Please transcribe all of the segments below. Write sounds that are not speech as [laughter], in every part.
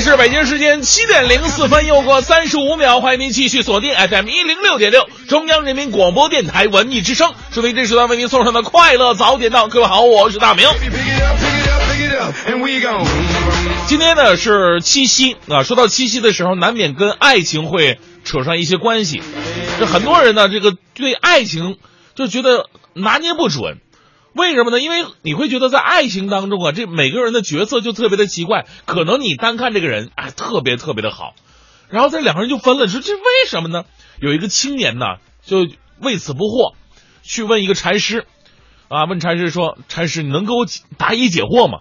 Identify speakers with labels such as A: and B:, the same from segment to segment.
A: 是北京时间七点零四分，又过三十五秒，欢迎您继续锁定 FM 一零六点六，中央人民广播电台文艺之声，收听这时段为您送上的快乐早点到。各位好，我是大明。今天呢是七夕啊，说到七夕的时候，难免跟爱情会扯上一些关系。这很多人呢，这个对爱情就觉得拿捏不准。为什么呢？因为你会觉得在爱情当中啊，这每个人的角色就特别的奇怪。可能你单看这个人，哎，特别特别的好，然后这两个人就分了。说这为什么呢？有一个青年呢，就为此不惑，去问一个禅师，啊，问禅师说：“禅师，你能给我答疑解惑吗？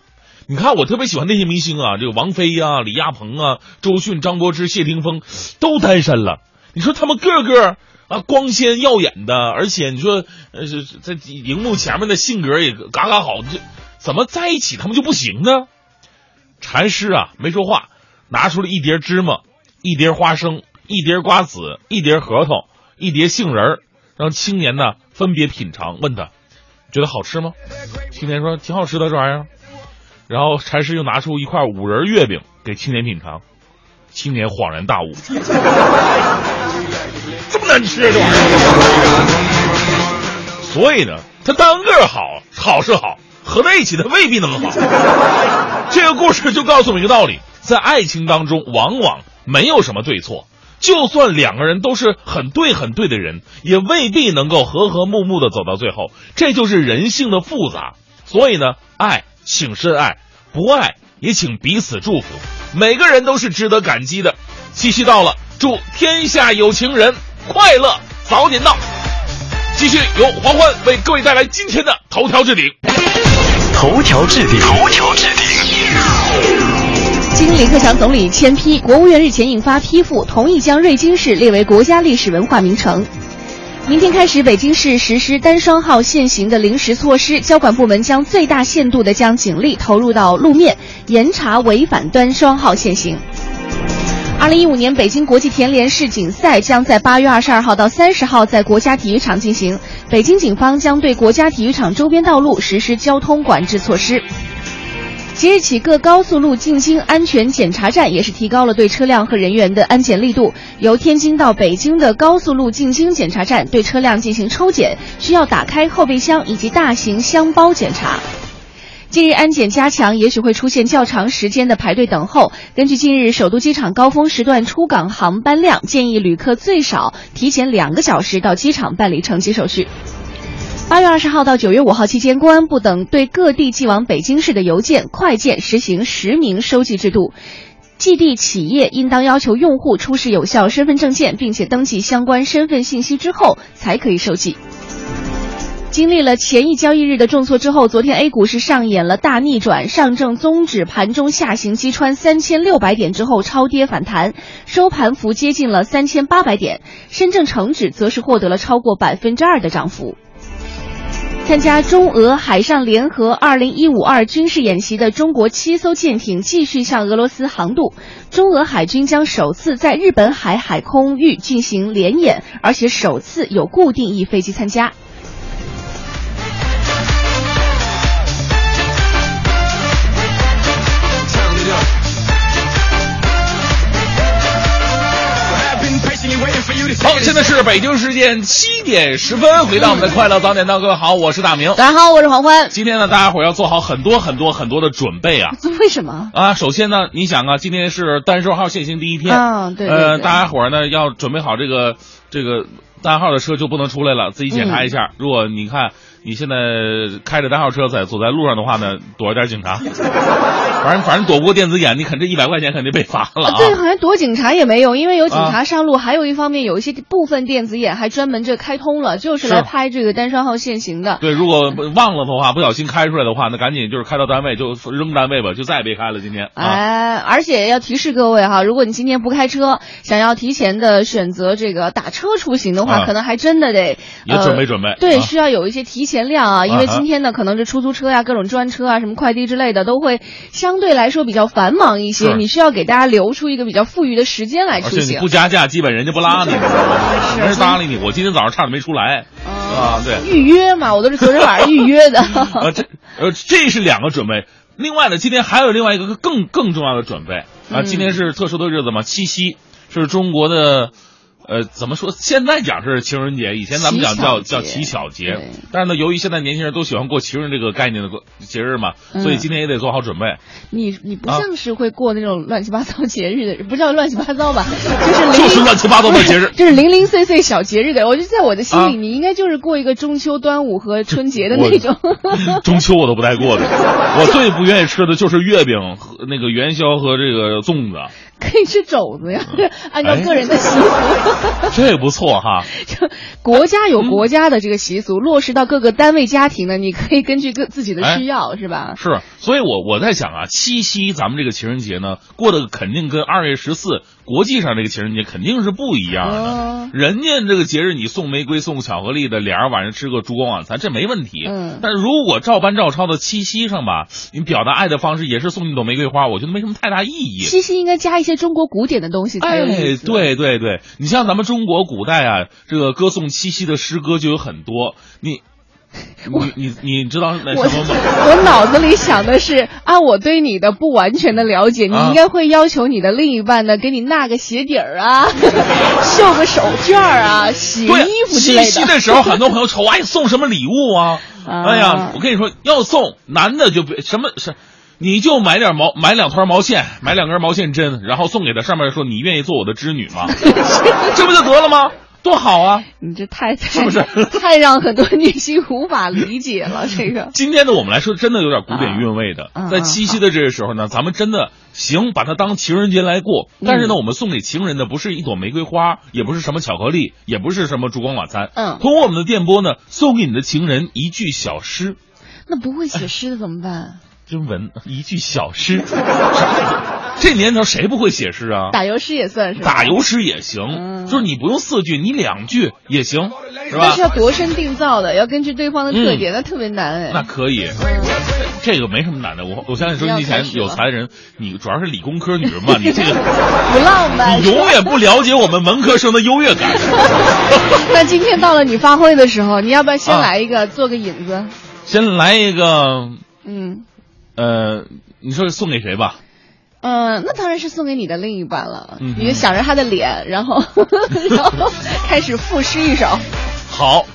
A: 你看我特别喜欢那些明星啊，这个王菲呀、李亚鹏啊、周迅、张柏芝、谢霆锋都单身了，你说他们个个。”啊，光鲜耀眼的，而且你说，呃，在荧幕前面的性格也嘎嘎好，这怎么在一起他们就不行呢？禅师啊，没说话，拿出了一碟芝麻，一碟花生，一碟瓜子，一碟核桃，一碟杏仁让青年呢分别品尝，问他觉得好吃吗？青年说挺好吃的这玩意儿。然后禅师又拿出一块五仁月饼给青年品尝，青年恍然大悟。这么难吃这玩意儿，所以呢，他单个好好是好，合在一起他未必能好。[laughs] 这个故事就告诉我们一个道理：在爱情当中，往往没有什么对错，就算两个人都是很对很对的人，也未必能够和和睦睦的走到最后。这就是人性的复杂。所以呢，爱请深爱，不爱也请彼此祝福。每个人都是值得感激的。七夕到了，祝天下有情人。快乐早点到，继续由黄欢为各位带来今天的头条置顶。
B: 头条置顶，头条置顶。
C: 经李克强总理签批，国务院日前印发批复，同意将瑞金市列为国家历史文化名城。明天开始，北京市实施单双号限行的临时措施，交管部门将最大限度的将警力投入到路面，严查违反单双号限行。二零一五年北京国际田联世锦赛将在八月二十二号到三十号在国家体育场进行。北京警方将对国家体育场周边道路实施交通管制措施。即日起，各高速路进京安全检查站也是提高了对车辆和人员的安检力度。由天津到北京的高速路进京检查站对车辆进行抽检，需要打开后备箱以及大型箱包检查。近日安检加强，也许会出现较长时间的排队等候。根据近日首都机场高峰时段出港航班量，建议旅客最少提前两个小时到机场办理乘机手续。八月二十号到九月五号期间，公安部等对各地寄往北京市的邮件、快件实行实名收寄制度，寄递企业应当要求用户出示有效身份证件，并且登记相关身份信息之后才可以收寄。经历了前一交易日的重挫之后，昨天 A 股是上演了大逆转，上证综指盘中下行击穿三千六百点之后超跌反弹，收盘幅接近了三千八百点。深证成指则是获得了超过百分之二的涨幅。参加中俄海上联合二零一五二军事演习的中国七艘舰艇继续向俄罗斯航渡，中俄海军将首次在日本海海空域进行联演，而且首次有固定翼飞机参加。
A: 好，现在是北京时间七点十分，回到我们的快乐早点到，各位好，我是大明，
C: 大家好，我是黄欢。
A: 今天呢，大家伙要做好很多很多很多的准备啊。
C: 为什么
A: 啊？首先呢，你想啊，今天是单双号限行第一天
C: 嗯，对，
A: 呃，大家伙呢要准备好这个这个单号的车就不能出来了，自己检查一下。如果你看你现在开着单号车在走在路上的话呢，躲着点警察，[laughs] 反正反正躲不过电子眼，你肯这一百块钱肯定被罚了啊！
C: 对，好像躲警察也没用，因为有警察上路，还有一方面有一些部分电子眼还专门这开通了，就是来拍这个单双号限行的。
A: 对，如果忘了的话，不小心开出来的话，那赶紧就是开到单位就扔单位吧，就再也别开了。今天，
C: 哎，而且要提示各位哈，如果你今天不开车，想要提前的选择这个打车出行的话，可能还真的得
A: 也准备准备。
C: 对，需要有一些提前量啊，因为今天呢，可能是出租车呀、各种专车啊、什么快递之类的，都会相对来说比较繁忙一些，你需要给大家留出一个比较富裕的时间来出行。
A: 而且你不加价，基本人家不拉你，[laughs] 没人搭理你。我今天早上差点没出来啊！对，
C: 预约嘛，我都是昨天晚上预约的。
A: 呃，[laughs] 这呃，这是两个准备。另外呢，今天还有另外一个更更重要的准备啊！今天是特殊的日子嘛，七夕是中国的。呃，怎么说？现在讲是情人节，以前咱们讲叫叫乞巧节。但是呢，由于现在年轻人都喜欢过情人这个概念的节日嘛，所以今天也得做好准备。
C: 你你不像是会过那种乱七八糟节日的人，不叫乱七八糟吧？[laughs] 就是
A: 就是乱七八糟的节日，
C: 就是零零碎碎小节日的。我就在我的心里，你应该就是过一个中秋、端午和春节的那种。[laughs]
A: 中秋我都不带过的，我最不愿意吃的就是月饼、和那个元宵和这个粽子。
C: 可以吃肘子呀，[laughs] 按照个人的习俗。[laughs]
A: 这不错哈。
C: 就国家有国家的这个习俗，落实到各个单位家庭呢，你可以根据各自己的需要，是吧？
A: 是，所以我我在想啊，七夕咱们这个情人节呢，过得肯定跟二月十四国际上这个情人节肯定是不一样的。人家这个节日你送玫瑰送巧克力的，俩人晚上吃个烛光晚餐，这没问题。嗯。但如果照搬照抄的七夕上吧，你表达爱的方式也是送一朵玫瑰花，我觉得没什么太大意义。
C: 七夕应该加一些中国古典的东西才有意
A: 思。对对对，你像咱们中国古代啊，这个歌颂七夕的诗歌就有很多。你。[laughs] 你你你知道那什么吗？[laughs]
C: 我脑子里想的是，按我对你的不完全的了解，你应该会要求你的另一半呢，给你纳个鞋底儿啊，[laughs] 绣个手绢啊，洗衣服之类的。
A: 七夕的时候，很多朋友愁，哎，送什么礼物啊？哎呀，我跟你说，要送男的就别什么是，你就买点毛，买两团毛线，买两根毛线针，然后送给他，上面说你愿意做我的织女吗？这不就得了吗？多好啊！
C: 你这太
A: 是不是 [laughs]
C: 太让很多女性无法理解了？[laughs] 这个
A: 今天的我们来说，真的有点古典韵味的。在七夕的这个时候呢，咱们真的行，把它当情人节来过。但是呢，我们送给情人的不是一朵玫瑰花，也不是什么巧克力，也不是什么烛光晚餐。
C: 嗯，
A: 通过我们的电波呢，送给你的情人一句小诗。
C: 那不会写诗的怎么办？
A: 就文一句小诗。[laughs] 这年头谁不会写诗啊？
C: 打油诗也算是。
A: 打油诗也行，就是你不用四句，你两句也行，是吧？
C: 但是要度身定造的，要根据对方的特点，那特别难哎。
A: 那可以，这个没什么难的。我我相信收音机前有才的人，你主要是理工科女人嘛，[laughs] 你这个
C: 不浪漫，
A: 你永远不了解我们文科生的优越感。[laughs]
C: 那今天到了你发挥的时候，你要不要先来一个做个引子？
A: 先来一
C: 个，嗯，
A: 呃，你说是送给谁吧？
C: 嗯，那当然是送给你的另一半了。你就想着他的脸，然后 [laughs] 然后开始赋诗一首。
A: 好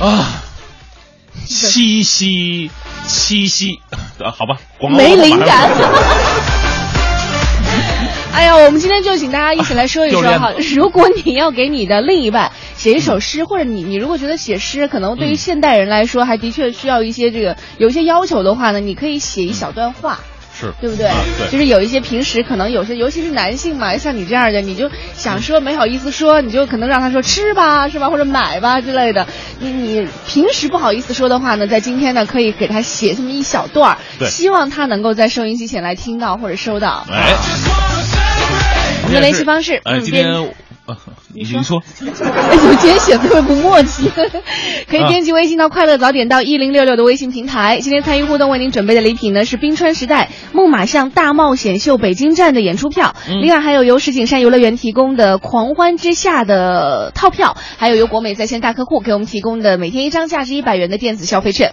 A: 啊，[laughs] 七夕七夕啊，好吧，
C: 没灵感。哎呀，我们今天就请大家一起来说一说 [laughs] 哈，如果你要给你的另一半写一首诗，或者你你如果觉得写诗可能对于现代人来说还的确需要一些这个有一些要求的话呢，你可以写一小段话。
A: 是
C: 对不对？
A: 对，
C: 就是有一些平时可能有些，尤其是男性嘛，像你这样的，你就想说没好意思说，你就可能让他说吃吧，是吧？或者买吧之类的。你你平时不好意思说的话呢，在今天呢，可以给他写这么一小段儿，希望他能够在收音机前来听到或者收到。
A: 哎，
C: 我们的联系方式，
A: 哎，今天。你
C: 说，
A: 说，
C: 哎，怎么今天写的特别不默契？[laughs] 可以编辑微信到“快乐早点到一零六六”的微信平台。今天参与互动为您准备的礼品呢是冰川时代木马巷大冒险秀北京站的演出票，另外还有由石景山游乐园提供的狂欢之夏的套票，还有由国美在线大客户给我们提供的每天一张价值一百元的电子消费券。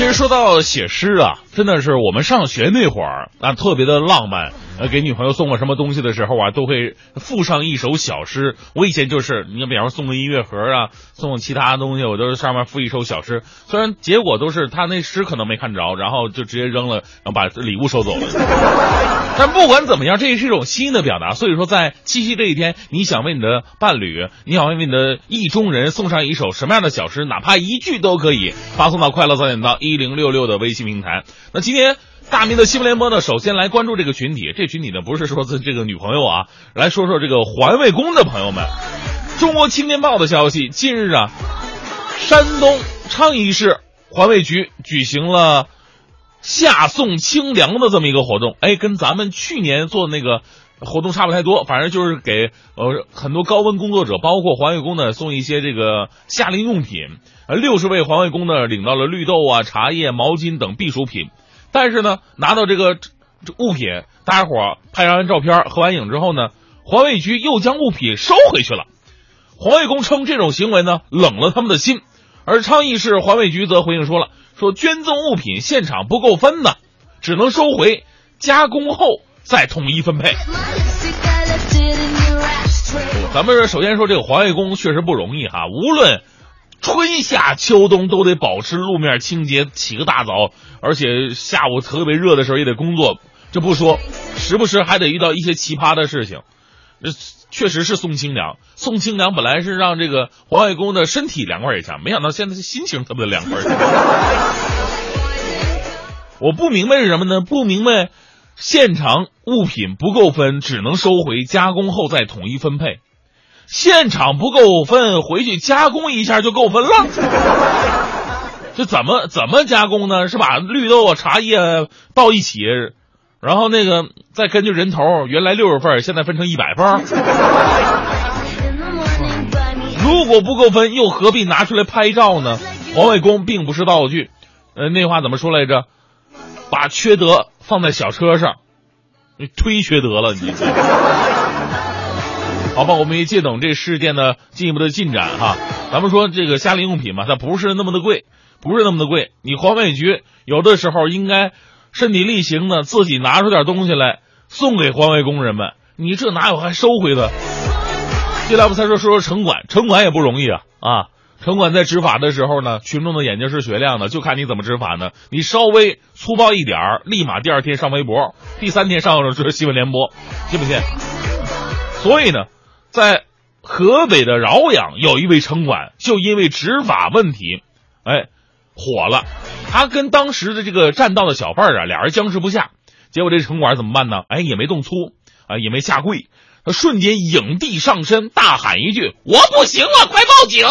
A: 其实说到写诗啊，真的是我们上学那会儿啊，特别的浪漫。呃，给女朋友送个什么东西的时候啊，都会附上一首小诗。我以前就是，你比方说送个音乐盒啊，送其他东西，我都是上面附一首小诗。虽然结果都是他那诗可能没看着，然后就直接扔了，然后把礼物收走了。[laughs] 但不管怎么样，这也是一种心意的表达。所以说，在七夕这一天，你想为你的伴侣，你想为你的意中人送上一首什么样的小诗，哪怕一句都可以，发送到快乐早点到一零六六的微信平台。那今天。大明的新闻联播呢，首先来关注这个群体。这群体呢，不是说这这个女朋友啊，来说说这个环卫工的朋友们。中国青年报的消息，近日啊，山东昌邑市环卫局举行了夏送清凉的这么一个活动。哎，跟咱们去年做的那个活动差不太多，反正就是给呃很多高温工作者，包括环卫工呢，送一些这个夏令用品。呃，六十位环卫工呢，领到了绿豆啊、茶叶、毛巾等避暑品。但是呢，拿到这个物品，大家伙拍完照片、合完影之后呢，环卫局又将物品收回去了。环卫工称这种行为呢，冷了他们的心。而昌邑市环卫局则回应说了，说捐赠物品现场不够分的，只能收回，加工后再统一分配。咱们首先说这个环卫工确实不容易哈，无论。春夏秋冬都得保持路面清洁，起个大早，而且下午特别热的时候也得工作。这不说，时不时还得遇到一些奇葩的事情。这确实是送清凉，送清凉本来是让这个环卫工的身体凉快一下，没想到现在是心情特别的凉快。[laughs] 我不明白是什么呢？不明白，现场物品不够分，只能收回，加工后再统一分配。现场不够分，回去加工一下就够分了。[laughs] 这怎么怎么加工呢？是把绿豆啊、茶叶倒一起，然后那个再根据人头，原来六十份，现在分成一百份。如果不够分，又何必拿出来拍照呢？环卫工并不是道具。呃，那话怎么说来着？把缺德放在小车上，你忒缺德了，你。好吧，我们也借等这事件的进一步的进展哈。咱们说这个夏令用品嘛，它不是那么的贵，不是那么的贵。你环卫局有的时候应该身体力行的自己拿出点东西来送给环卫工人们。你这哪有还收回的？接下来我们再说说说城管，城管也不容易啊啊！城管在执法的时候呢，群众的眼睛是雪亮的，就看你怎么执法呢。你稍微粗暴一点儿，立马第二天上微博，第三天上就是新闻联播，信不信？所以呢。在河北的饶阳，有一位城管就因为执法问题，哎，火了。他跟当时的这个占道的小贩啊，俩人僵持不下。结果这城管怎么办呢？哎，也没动粗啊，也没下跪，他瞬间影帝上身，大喊一句：“我不行了，快报警！”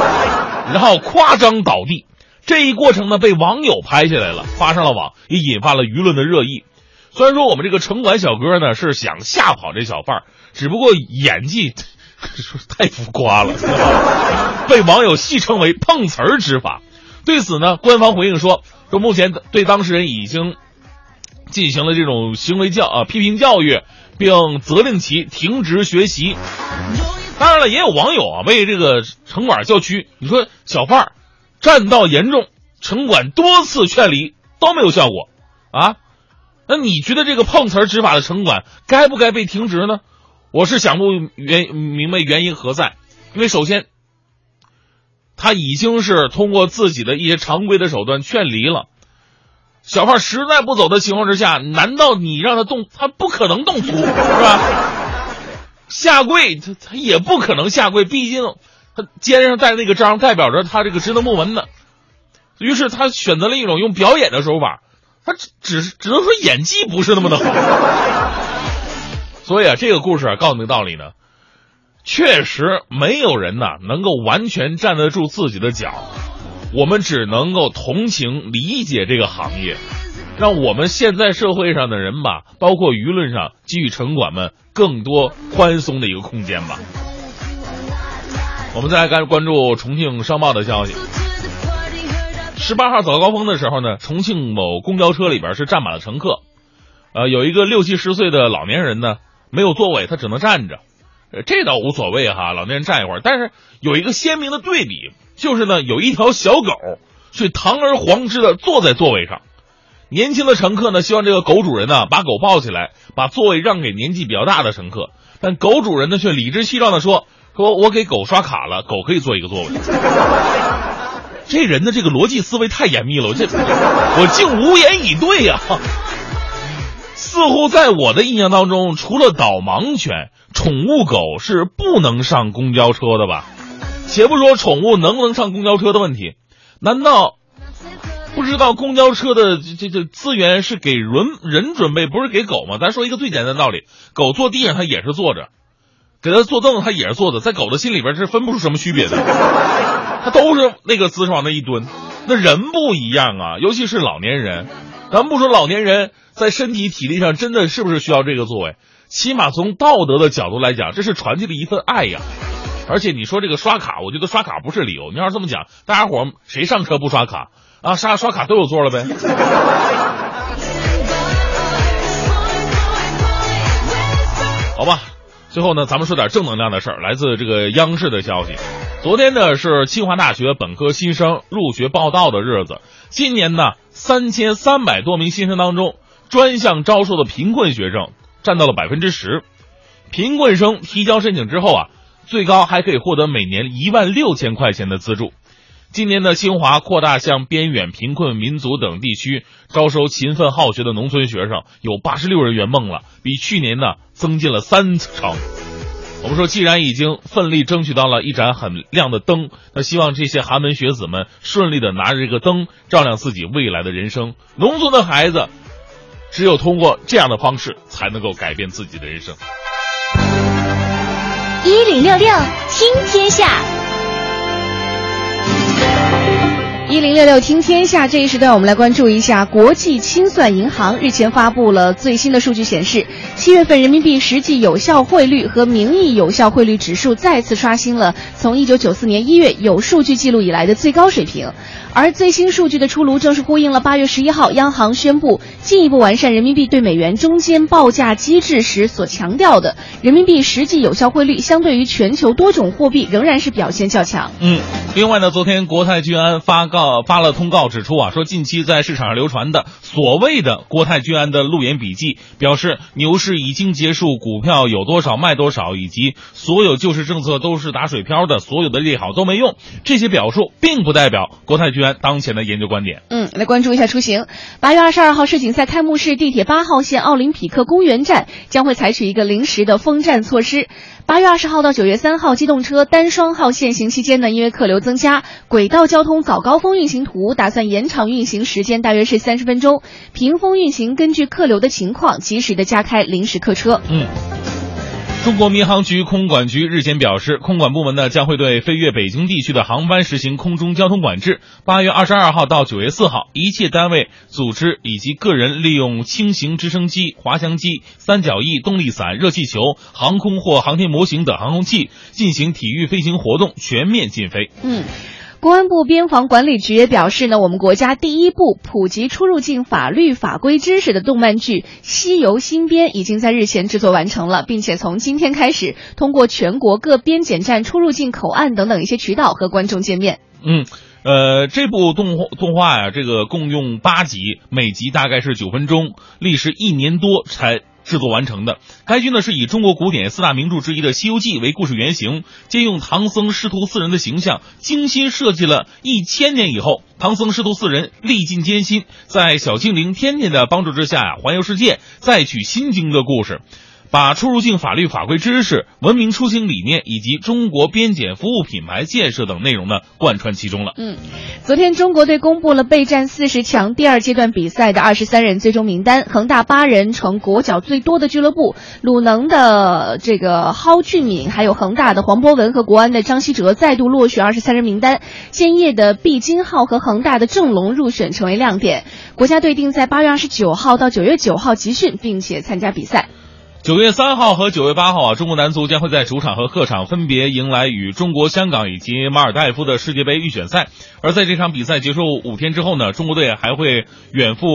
A: [laughs] 然后夸张倒地。这一过程呢，被网友拍下来了，发上了网，也引发了舆论的热议。虽然说我们这个城管小哥呢是想吓跑这小贩儿。只不过演技 [laughs] 太浮夸了，被网友戏称为“碰瓷儿执法”。对此呢，官方回应说：“说目前对当事人已经进行了这种行为教啊批评教育，并责令其停职学习。”当然了，也有网友啊为这个城管叫屈。你说小贩儿占道严重，城管多次劝离都没有效果啊？那你觉得这个碰瓷儿执法的城管该不该被停职呢？我是想不原明白原因何在，因为首先，他已经是通过自己的一些常规的手段劝离了小贩，实在不走的情况之下，难道你让他动，他不可能动粗是吧？下跪他他也不可能下跪，毕竟他肩上带那个章，代表着他这个职能部门的。于是他选择了一种用表演的手法，他只只是只能说演技不是那么的好。[laughs] 所以啊，这个故事啊，告诉你个道理呢，确实没有人呐能够完全站得住自己的脚，我们只能够同情理解这个行业，让我们现在社会上的人吧，包括舆论上给予城管们更多宽松的一个空间吧。我们再来关关注重庆商报的消息，十八号早高峰的时候呢，重庆某公交车里边是站满了乘客，呃，有一个六七十岁的老年人呢。没有座位，他只能站着，这倒无所谓哈，老年人站一会儿。但是有一个鲜明的对比，就是呢，有一条小狗却堂而皇之的坐在座位上。年轻的乘客呢，希望这个狗主人呢把狗抱起来，把座位让给年纪比较大的乘客。但狗主人呢却理直气壮的说：“说我给狗刷卡了，狗可以坐一个座位。[laughs] ”这人的这个逻辑思维太严密了，我这我竟无言以对呀、似乎在我的印象当中，除了导盲犬，宠物狗是不能上公交车的吧？且不说宠物能不能上公交车的问题，难道不知道公交车的这这资源是给人人准备，不是给狗吗？咱说一个最简单的道理，狗坐地上它也是坐着，给它坐凳子它也是坐着，在狗的心里边是分不出什么区别的，他都是那个姿势往那一蹲。那人不一样啊，尤其是老年人，咱不说老年人在身体体力上真的是不是需要这个座位，起码从道德的角度来讲，这是传递了一份爱呀。而且你说这个刷卡，我觉得刷卡不是理由。你要是这么讲，大家伙儿谁上车不刷卡啊？刷刷卡都有座了呗。好吧，最后呢，咱们说点正能量的事儿。来自这个央视的消息，昨天呢是清华大学本科新生入学报到的日子。今年呢，三千三百多名新生当中，专项招收的贫困学生占到了百分之十。贫困生提交申请之后啊，最高还可以获得每年一万六千块钱的资助。今年的清华扩大向边远贫困民族等地区招收勤奋好学的农村学生，有八十六人圆梦了，比去年呢增进了三成。我们说，既然已经奋力争取到了一盏很亮的灯，那希望这些寒门学子们顺利的拿着这个灯照亮自己未来的人生。农村的孩子，只有通过这样的方式，才能够改变自己的人生。
D: 一零六六听天下，
C: 一零六六听天下这一时段，我们来关注一下国际清算银行日前发布了最新的数据，显示七月份人民币实际有效汇率和名义有效汇率指数再次刷新了从一九九四年一月有数据记录以来的最高水平。而最新数据的出炉，正是呼应了八月十一号央行宣布进一步完善人民币对美元中间报价机制时所强调的，人民币实际有效汇率相对于全球多种货币仍然是表现较强。
A: 嗯，另外呢，昨天国泰君安发告呃发了通告，指出啊，说近期在市场上流传的所谓的国泰君安的路演笔记，表示牛市已经结束，股票有多少卖多少，以及所有救市政策都是打水漂的，所有的利好都没用，这些表述并不代表国泰君安当前的研究观点。
C: 嗯，来关注一下出行。八月二十二号世锦赛开幕式，地铁八号线奥林匹克公园站将会采取一个临时的封站措施。八月二十号到九月三号，机动车单双号限行期间呢，因为客流增加，轨道交通早高峰运行图打算延长运行时间，大约是三十分钟。屏风运行根据客流的情况，及时的加开临时客车。
A: 嗯。中国民航局空管局日前表示，空管部门呢将会对飞越北京地区的航班实行空中交通管制。八月二十二号到九月四号，一切单位、组织以及个人利用轻型直升机、滑翔机、三角翼动力伞、热气球、航空或航天模型等航空器进行体育飞行活动，全面禁飞。
C: 嗯。公安部边防管理局也表示呢，我们国家第一部普及出入境法律法规知识的动漫剧《西游新编》已经在日前制作完成了，并且从今天开始，通过全国各边检站、出入境口岸等等一些渠道和观众见面。
A: 嗯，呃，这部动画动画呀，这个共用八集，每集大概是九分钟，历时一年多才。制作完成的。该剧呢是以中国古典四大名著之一的《西游记》为故事原型，借用唐僧师徒四人的形象，精心设计了一千年以后，唐僧师徒四人历尽艰辛，在小精灵天天的帮助之下呀，环游世界，再取心经的故事。把出入境法律法规知识、文明出行理念以及中国边检服务品牌建设等内容呢贯穿其中了。
C: 嗯，昨天中国队公布了备战四十强第二阶段比赛的二十三人最终名单，恒大八人成国脚最多的俱乐部，鲁能的这个蒿俊闵，还有恒大的黄博文和国安的张稀哲再度落选二十三人名单，建业的毕金浩和恒大的郑龙入选成为亮点。国家队定在八月二十九号到九月九号集训，并且参加比赛。
A: 九月三号和九月八号啊，中国男足将会在主场和客场分别迎来与中国香港以及马尔代夫的世界杯预选赛。而在这场比赛结束五天之后呢，中国队还会远赴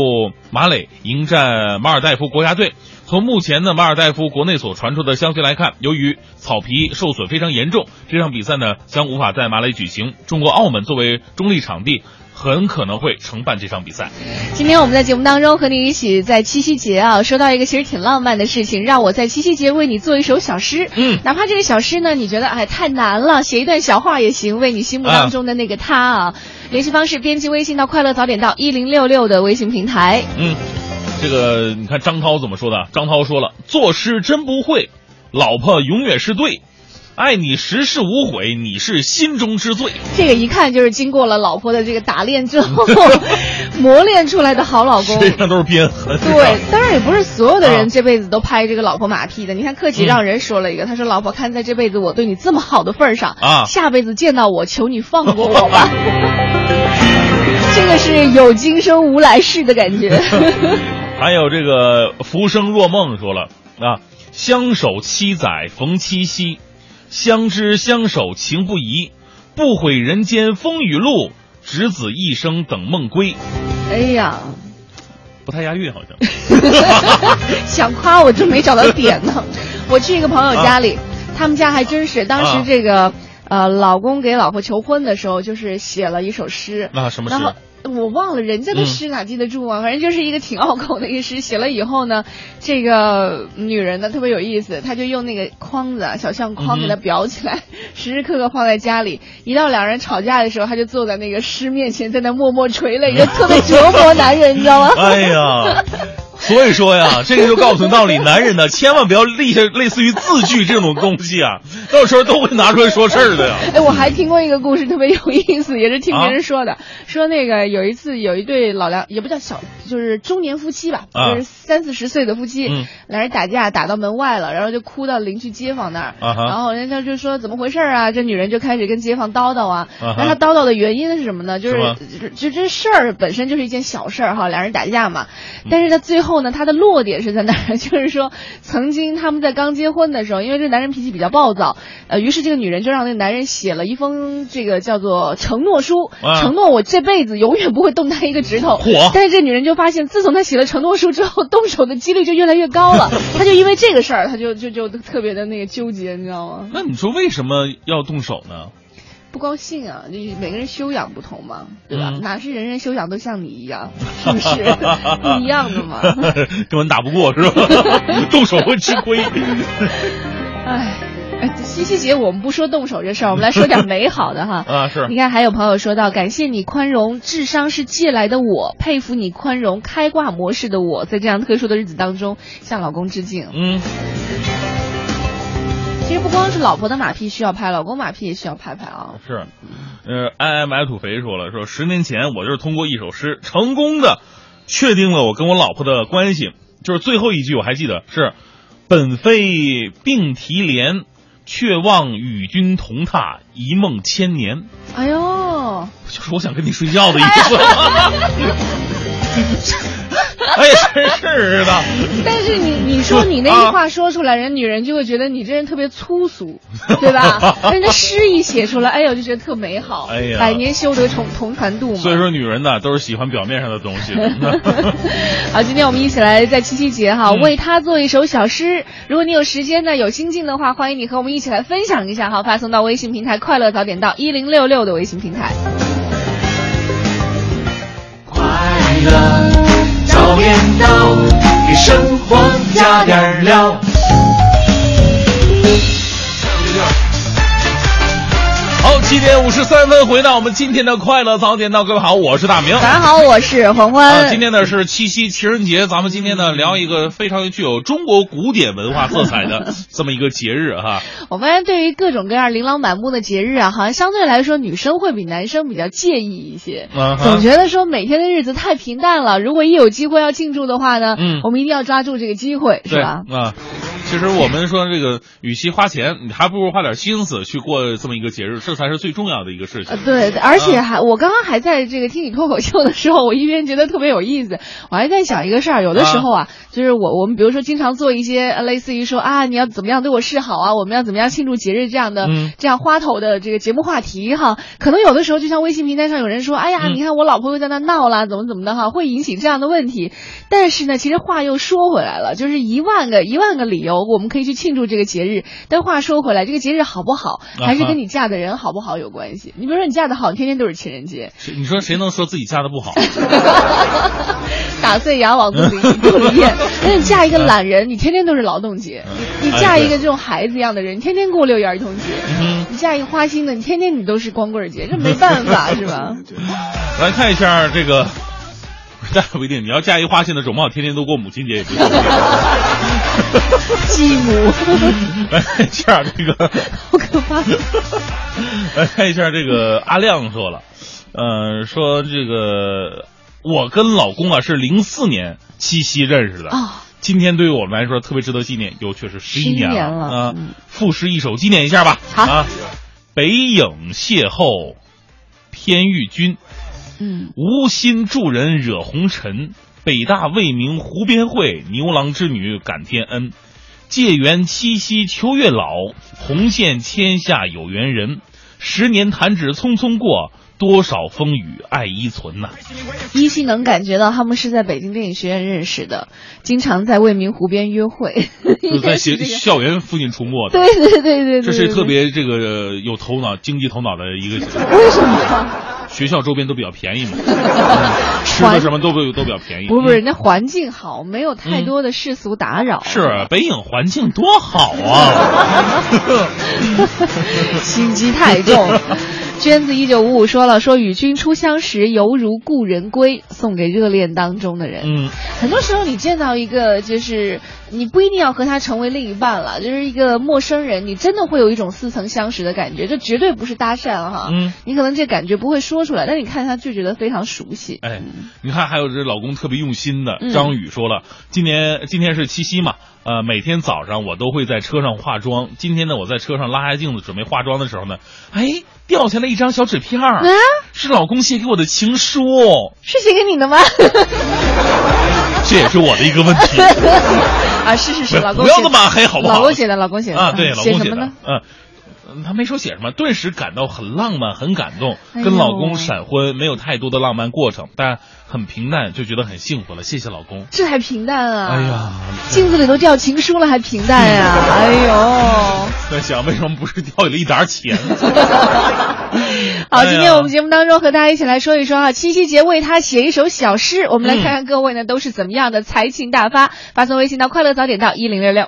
A: 马累迎战马尔代夫国家队。从目前呢马尔代夫国内所传出的消息来看，由于草皮受损非常严重，这场比赛呢将无法在马累举行。中国澳门作为中立场地。很可能会承办这场比赛。
C: 今天我们在节目当中和你一起在七夕节啊，说到一个其实挺浪漫的事情，让我在七夕节为你做一首小诗。
A: 嗯
C: 哪怕这个小诗呢，你觉得哎太难了，写一段小话也行，为你心目当中的那个他啊。联系方式：编辑微信到快乐早点到一零六六的微信平台。
A: 嗯，这个你看张涛怎么说的？张涛说了：“作诗真不会，老婆永远是对，爱你十世无悔，你是心中之最。
C: 这个一看就是经过了老婆的这个打练之后磨练出来的好老公。
A: 身上都是鞭痕。
C: 对，[laughs] 当然也不是所有的
A: 啊
C: 人这辈子都拍这个老婆马屁的。你看克己让人说了一个，他说：“老婆，看在这辈子我对你这么好的份儿上
A: 啊
C: 下辈子见到我，求你放过我吧。”这个是有今生无来世的感觉。[laughs]
A: 还有这个浮生若梦说了啊，相守七载逢七夕，相知相守情不移，不悔人间风雨路，执子一生等梦归。
C: 哎呀，
A: 不太押韵好像。[laughs]
C: 想夸我就没找到点呢。[laughs] 我去一个朋友家里，他们家还真是当时
A: 啊
C: 这个、呃，老公给老婆求婚的时候，就是写了一首诗。
A: 那什么诗
C: 然后我忘了人家的诗哪记得住啊？反正就是一个挺拗口的一个诗。写了以后呢，这个女人呢特别有意思，她就用那个框子啊，小相框给它裱起来，时时刻刻放在家里。一到两人吵架的时候，她就坐在那个诗面前，在那默默垂泪，[laughs] 就特别折磨男人，你知道吗？
A: 哎呀，[laughs] 所以说呀，这个就告诉道理，男人呢千万不要立下类似于字据这种东西啊，到时候都会拿出来说事儿的呀。
C: 哎，我还听过一个故事，特别有意思，也是听别人说的。说那个有一次有一对老两，也不叫小，就是中年夫妻吧，
A: 啊
C: 就是三四十岁的夫妻，
A: 嗯
C: 两人打架打到门外了，然后就哭到邻居街坊那儿，
A: 啊哈
C: 然后人家就说怎么回事儿啊？这女人就开始跟街坊叨叨啊，
A: 啊哈
C: 然后她叨叨的原因是什么呢？就是就就这事儿本身就是一件小事儿哈，两人打架嘛，
A: 嗯
C: 但是她最后呢，她的落点是在哪儿？[laughs] 就是说，曾经他们在刚结婚的时候，因为这男人脾气比较暴躁，呃，于是这个女人就让那个男人写了一封这个叫做承诺书，
A: 啊
C: 承诺我这辈子永远不会动他一个指头。
A: 嚯
C: 但是这女人就发现，自从他写了承诺书之后，动手的几率就越来越高了。[laughs] 他就因为这个事儿，他就就就特别的那个纠结，你知道吗？
A: 那你说为什么要动手呢？
C: 不高兴啊，就每个人修养不同嘛，对吧？
A: 嗯
C: 哪是人人修养都像你一样，是不是 [laughs] 不一样的嘛？[laughs]
A: 根本打不过是吧？动手会吃亏。
C: 唉，哎，七夕节我们不说动手这事儿，我们来说点美好的哈。[laughs]
A: 啊，是
C: 你看，还有朋友说到，感谢你宽容，智商是借来的我，佩服你宽容，开挂模式的我，在这样特殊的日子当中，向老公致敬。
A: 嗯，
C: 其实不光是老婆的马屁需要拍，老公马屁也需要拍拍啊。
A: 是。呃，爱爱买土肥说了，说十年前我就是通过一首诗，成功的确定了我跟我老婆的关系。就是最后一句我还记得是“本非并提莲，却望与君同榻，一梦千年
C: 哎呦，”，
A: 就是我想跟你睡觉的意思。哎 [laughs] 呀，[laughs] 真是的。
C: 但是你你说你那句话说出来，人女人就会觉得你这人特别粗俗，对吧？[laughs] 人家诗一写出来，哎呦，就觉得特美好。
A: 哎呀
C: 百年修得同同船渡嘛。
A: 所以说，女人呢都是喜欢表面上的东西。[laughs]
C: 好，今天我们一起来在七夕节哈，
A: 嗯
C: 为他做一首小诗。如果你有时间呢，有心境的话，欢迎你和我们一起来分享一下哈，发送到微信平台“快乐早点到”一零六六的微信平台。
E: 了早点到，给生活加点料。
A: 好，七点五十三分，回到我们今天的快乐早点到，各位好，我是大明。
C: 大家好，我是黄欢。
A: 啊，今天呢是七夕情人节，咱们今天呢聊一个非常具有中国古典文化色彩的 [laughs] 这么一个节日哈。
C: 我发现对于各种各样琳琅满目的节日啊，好像相对来说女生会比男生比较介意一些。总觉得说每天的日子太平淡了，如果一有机会要庆祝的话呢，
A: 嗯
C: 我们一定要抓住这个机会，是吧？
A: 啊，其实我们说这个，与其花钱，你还不如花点心思去过这么一个节日，这才是最重要的一个事情。
C: 呃，对，而且
A: 啊
C: 还、我刚刚还在这个听你脱口秀的时候，我一边觉得特别有意思，我还在想一个事儿，有的时候啊，就是我我们比如说经常做一些呃类似于说啊你要怎么样对我示好啊，我们要怎么样庆祝节日这样的、
A: 嗯
C: 这样花头的这个节目话题哈，可能有的时候就像微信平台上有人说，哎呀，
A: 嗯
C: 你看我老婆又在那闹啦，怎么怎么的哈，会引起这样的问题。但是呢，其实话又说回来了，就是一万个一万个理由我们可以去庆祝这个节日。但话说回来，这个节日好不好，还是跟你嫁的人好不好有关系。你比如说你嫁的好，天天都是情人节，
A: 谁你说谁能说自己嫁的不好？[laughs]
C: 打碎牙往肚里咽。[laughs] 那你嫁一个懒人，你天天都是劳动节；你
A: 哎
C: 嫁一个这种孩子一样的人，你天天过六一儿童节；
A: 嗯
C: 你嫁一个花心的，你天天你都是光棍节，这没办法是吧？[laughs]
A: 来看一下这个，那不一定，你要嫁一花心的，总不好天天都过母亲节也不行。[laughs]
C: 继母，
A: 来 [laughs] 看一下这个，
C: 好可怕。
A: 来看一下这个阿亮说了，呃，说这个我跟老公啊是零四年七夕认识的
C: 啊
A: 今天对于我们来说特别值得纪念，又却是十一年
C: 11年了
A: 啊
C: 嗯！
A: 赋诗一首纪念一下吧。
C: 好
A: 啊，北影邂逅偏遇君，
C: 嗯，
A: 无心助人惹红尘。北大未名湖边会，牛郎织女感天恩。借缘七夕秋月老，红线牵下有缘人。十年弹指匆匆过，多少风雨爱依存呐、
C: 依稀能感觉到他们是在北京电影学院认识的，经常在未名湖边约会，[laughs]
A: 就在学校园附近出没的。
C: 对对对对对，
A: 这是特别这个呃有头脑、经济头脑的一个。
C: 为什么？
A: 学校周边都比较便宜嘛，嗯 [laughs] 吃的什么都比都比较便宜。
C: 不是不人家环境好，没有太多的世俗打扰。
A: 是北影环境多好啊！[laughs]
C: 心机太重。娟子一九五五说了，说与君初相识，犹如故人归，送给热恋当中的人。
A: 嗯，
C: 很多时候你见到一个，就是你不一定要和他成为另一半了，就是一个陌生人，你真的会有一种似曾相识的感觉，这绝对不是搭讪哈。
A: 嗯，
C: 你可能这感觉不会说出来，但你看他就觉得非常熟悉。
A: 哎，你看，还有这老公特别用心的
C: 嗯
A: 张宇说了，今年今天是七夕嘛，呃，每天早上我都会在车上化妆。今天呢，我在车上拉下镜子准备化妆的时候呢，哎，掉下来一张小纸片儿，
C: 啊，
A: 是老公写给我的情书，
C: 是写给你的吗？[laughs]
A: 这也是我的一个问题。[laughs]
C: 啊，是是是，老公
A: 不要那么暗黑好不好？
C: 老公写的，老公写的
A: 啊，对，
C: 嗯
A: 老公写的
C: 写什么呢？，
A: 嗯。嗯他没说写什么，顿时感到很浪漫，很感动。跟老公闪婚没有太多的浪漫过程，但很平淡，就觉得很幸福了。谢谢老公。
C: 这还平淡啊！
A: 哎呀，
C: 镜子里都掉情书了，还平淡呀、[laughs] 哎呦！
A: 在想为什么不是掉了一沓钱？[laughs]
C: 好，今天我们节目当中和大家一起来说一说啊，七夕节为他写一首小诗。我们来看看各位呢都是怎么样的才情大发，发送微信到快乐早点到一零六六。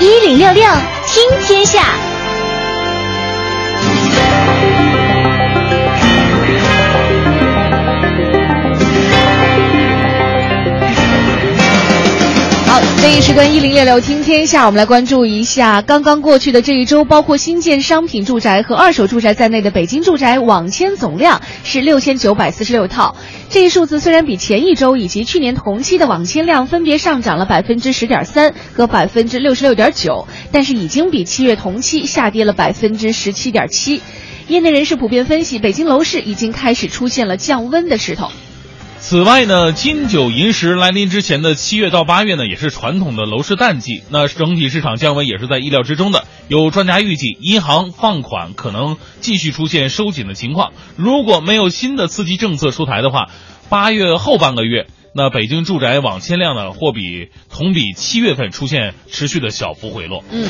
D: 一零六六听天下。
C: 这一时段一零六六听天下，我们来关注一下刚刚过去的这一周，包括新建商品住宅和二手住宅在内的北京住宅网签总量是六千九百四十六套。这一数字虽然比前一周以及去年同期的网签量分别上涨了百分之十点三和百分之六十六点九，但是已经比七月同期下跌了百分之十七点七。业内人士普遍分析，北京楼市已经开始出现了降温的势头。
A: 此外呢，金九银十来临之前的七月到八月呢，也是传统的楼市淡季。那整体市场降温也是在意料之中的。有专家预计，银行放款可能继续出现收紧的情况。如果没有新的刺激政策出台的话，八月后半个月，那北京住宅网签量呢，或比同比七月份出现持续的小幅回落。
C: 嗯，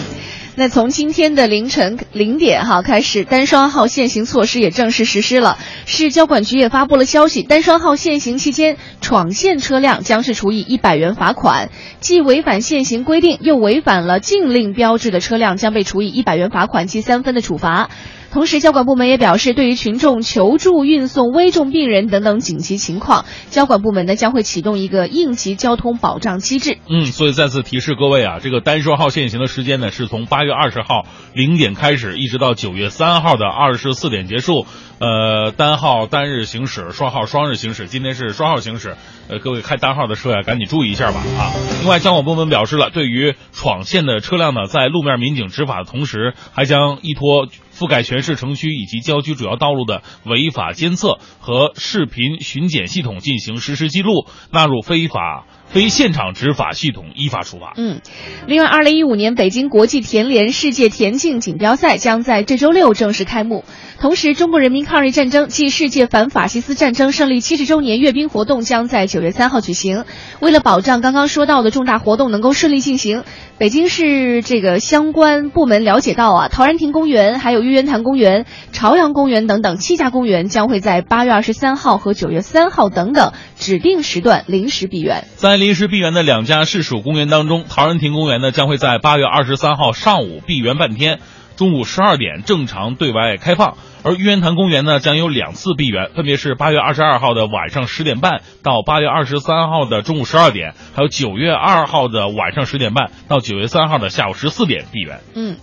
C: 那从今天的凌晨零点哈开始，单双号限行措施也正式实施了。市交管局也发布了消息，单双号限行期间闯线车辆将是处以一百元罚款，既违反限行规定，又违反了禁令标志的车辆将被处以一百元罚款记三分的处罚。同时，交管部门也表示，对于群众求助、运送危重病人等等紧急情况，交管部门呢将会启动一个应急交通保障机制。
A: 嗯，所以再次提示各位啊，这个单双号限行的时间呢，是从八月二十号零点开始，一直到九月三号的二十四点结束。呃，单号单日行驶，双号双日行驶。今天是双号行驶，呃，各位开单号的车呀，赶紧注意一下吧啊！另外，交管部门表示了，对于闯线的车辆呢，在路面民警执法的同时，还将依托覆盖全市城区以及郊区主要道路的违法监测和视频巡检系统进行实时记录，纳入非法非现场执法系统依法处罚。
C: 嗯，另外，二零一五年北京国际田联世界田径锦标赛将在这周六正式开幕。同时，中国人民抗日战争暨世界反法西斯战争胜利七十周年阅兵活动将在九月三号举行。为了保障刚刚说到的重大活动能够顺利进行，北京市这个相关部门了解到啊，陶然亭公园、还有玉渊潭公园、朝阳公园等等七家公园将会在八月二十三号和九月三号等等指定时段临时闭园。
A: 在临时闭园的两家市属公园当中，陶然亭公园呢将会在八月二十三号上午闭园半天，中午十二点正常对外开放。而玉渊潭公园呢将有两次闭园，分别是八月二十二号的晚上十点半到八月二十三号的中午十二点，还有九月二号的晚上十点半到九月三号的下午十四点闭园。
C: 嗯，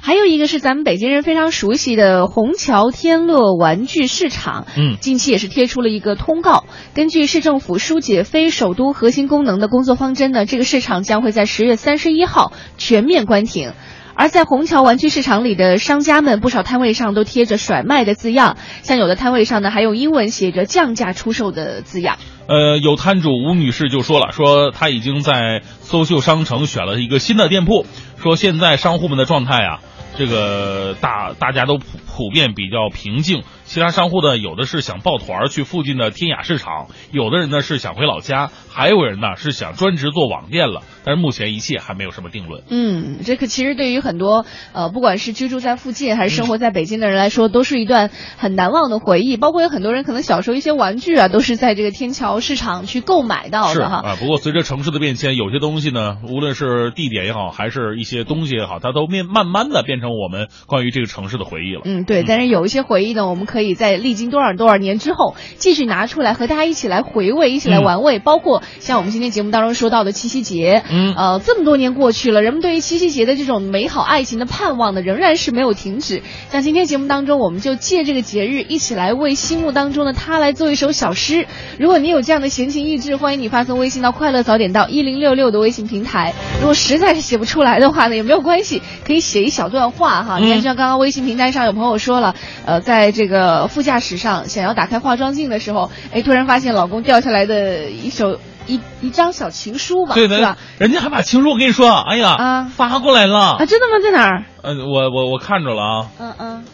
C: 还有一个是咱们北京人非常熟悉的虹桥天乐玩具市场，
A: 嗯
C: 近期也是贴出了一个通告，根据市政府疏解非首都核心功能的工作方针呢，这个市场将会在十月三十一号全面关停。而在虹桥玩具市场里的商家们，不少摊位上都贴着甩卖的字样，像有的摊位上呢还用英文写着降价出售的字样。
A: 呃，有摊主吴女士就说了，说她已经在搜秀商城选了一个新的店铺，说现在商户们的状态啊，这个大大家都普普遍比较平静。其他商户呢，有的是想抱团儿去附近的天雅市场，有的人呢是想回老家，还有人呢是想专职做网店了。但是目前一切还没有什么定论。
C: 嗯，这个其实对于很多呃，不管是居住在附近还是生活在北京的人来说，都是一段很难忘的回忆。包括有很多人可能小时候一些玩具啊，都是在这个天桥市场去购买到
A: 是
C: 的哈。
A: 啊，不过随着城市的变迁，有些东西呢，无论是地点也好，还是一些东西也好，它都面慢慢的变成我们关于这个城市的回忆了。
C: 嗯，对，但是有一些回忆呢，我们可以在历经多少多少年之后，继续拿出来和大家一起来回味，一起来玩味。包括像我们今天节目当中说到的七夕节，
A: 嗯
C: 呃，这么多年过去了，人们对于七夕节的这种美好爱情的盼望呢，仍然是没有停止。像今天节目当中，我们就借这个节日，一起来为心目当中的他来做一首小诗。如果你有这样的闲情逸致，欢迎你发送微信到“快乐早点到一零六六”的微信平台。如果实在是写不出来的话呢，也没有关系，可以写一小段话哈。你看，就像刚刚微信平台上有朋友说了，呃，在这个副驾驶上想要打开化妆镜的时候，哎，突然发现老公掉下来的一首一一张小情书吧，
A: 对
C: 对吧？，
A: 人家还把情书我跟你说，哎呀，
C: 啊
A: 发过来了。
C: 啊，真的吗？在哪儿？
A: 呃，我我我看着了啊，
C: 嗯嗯，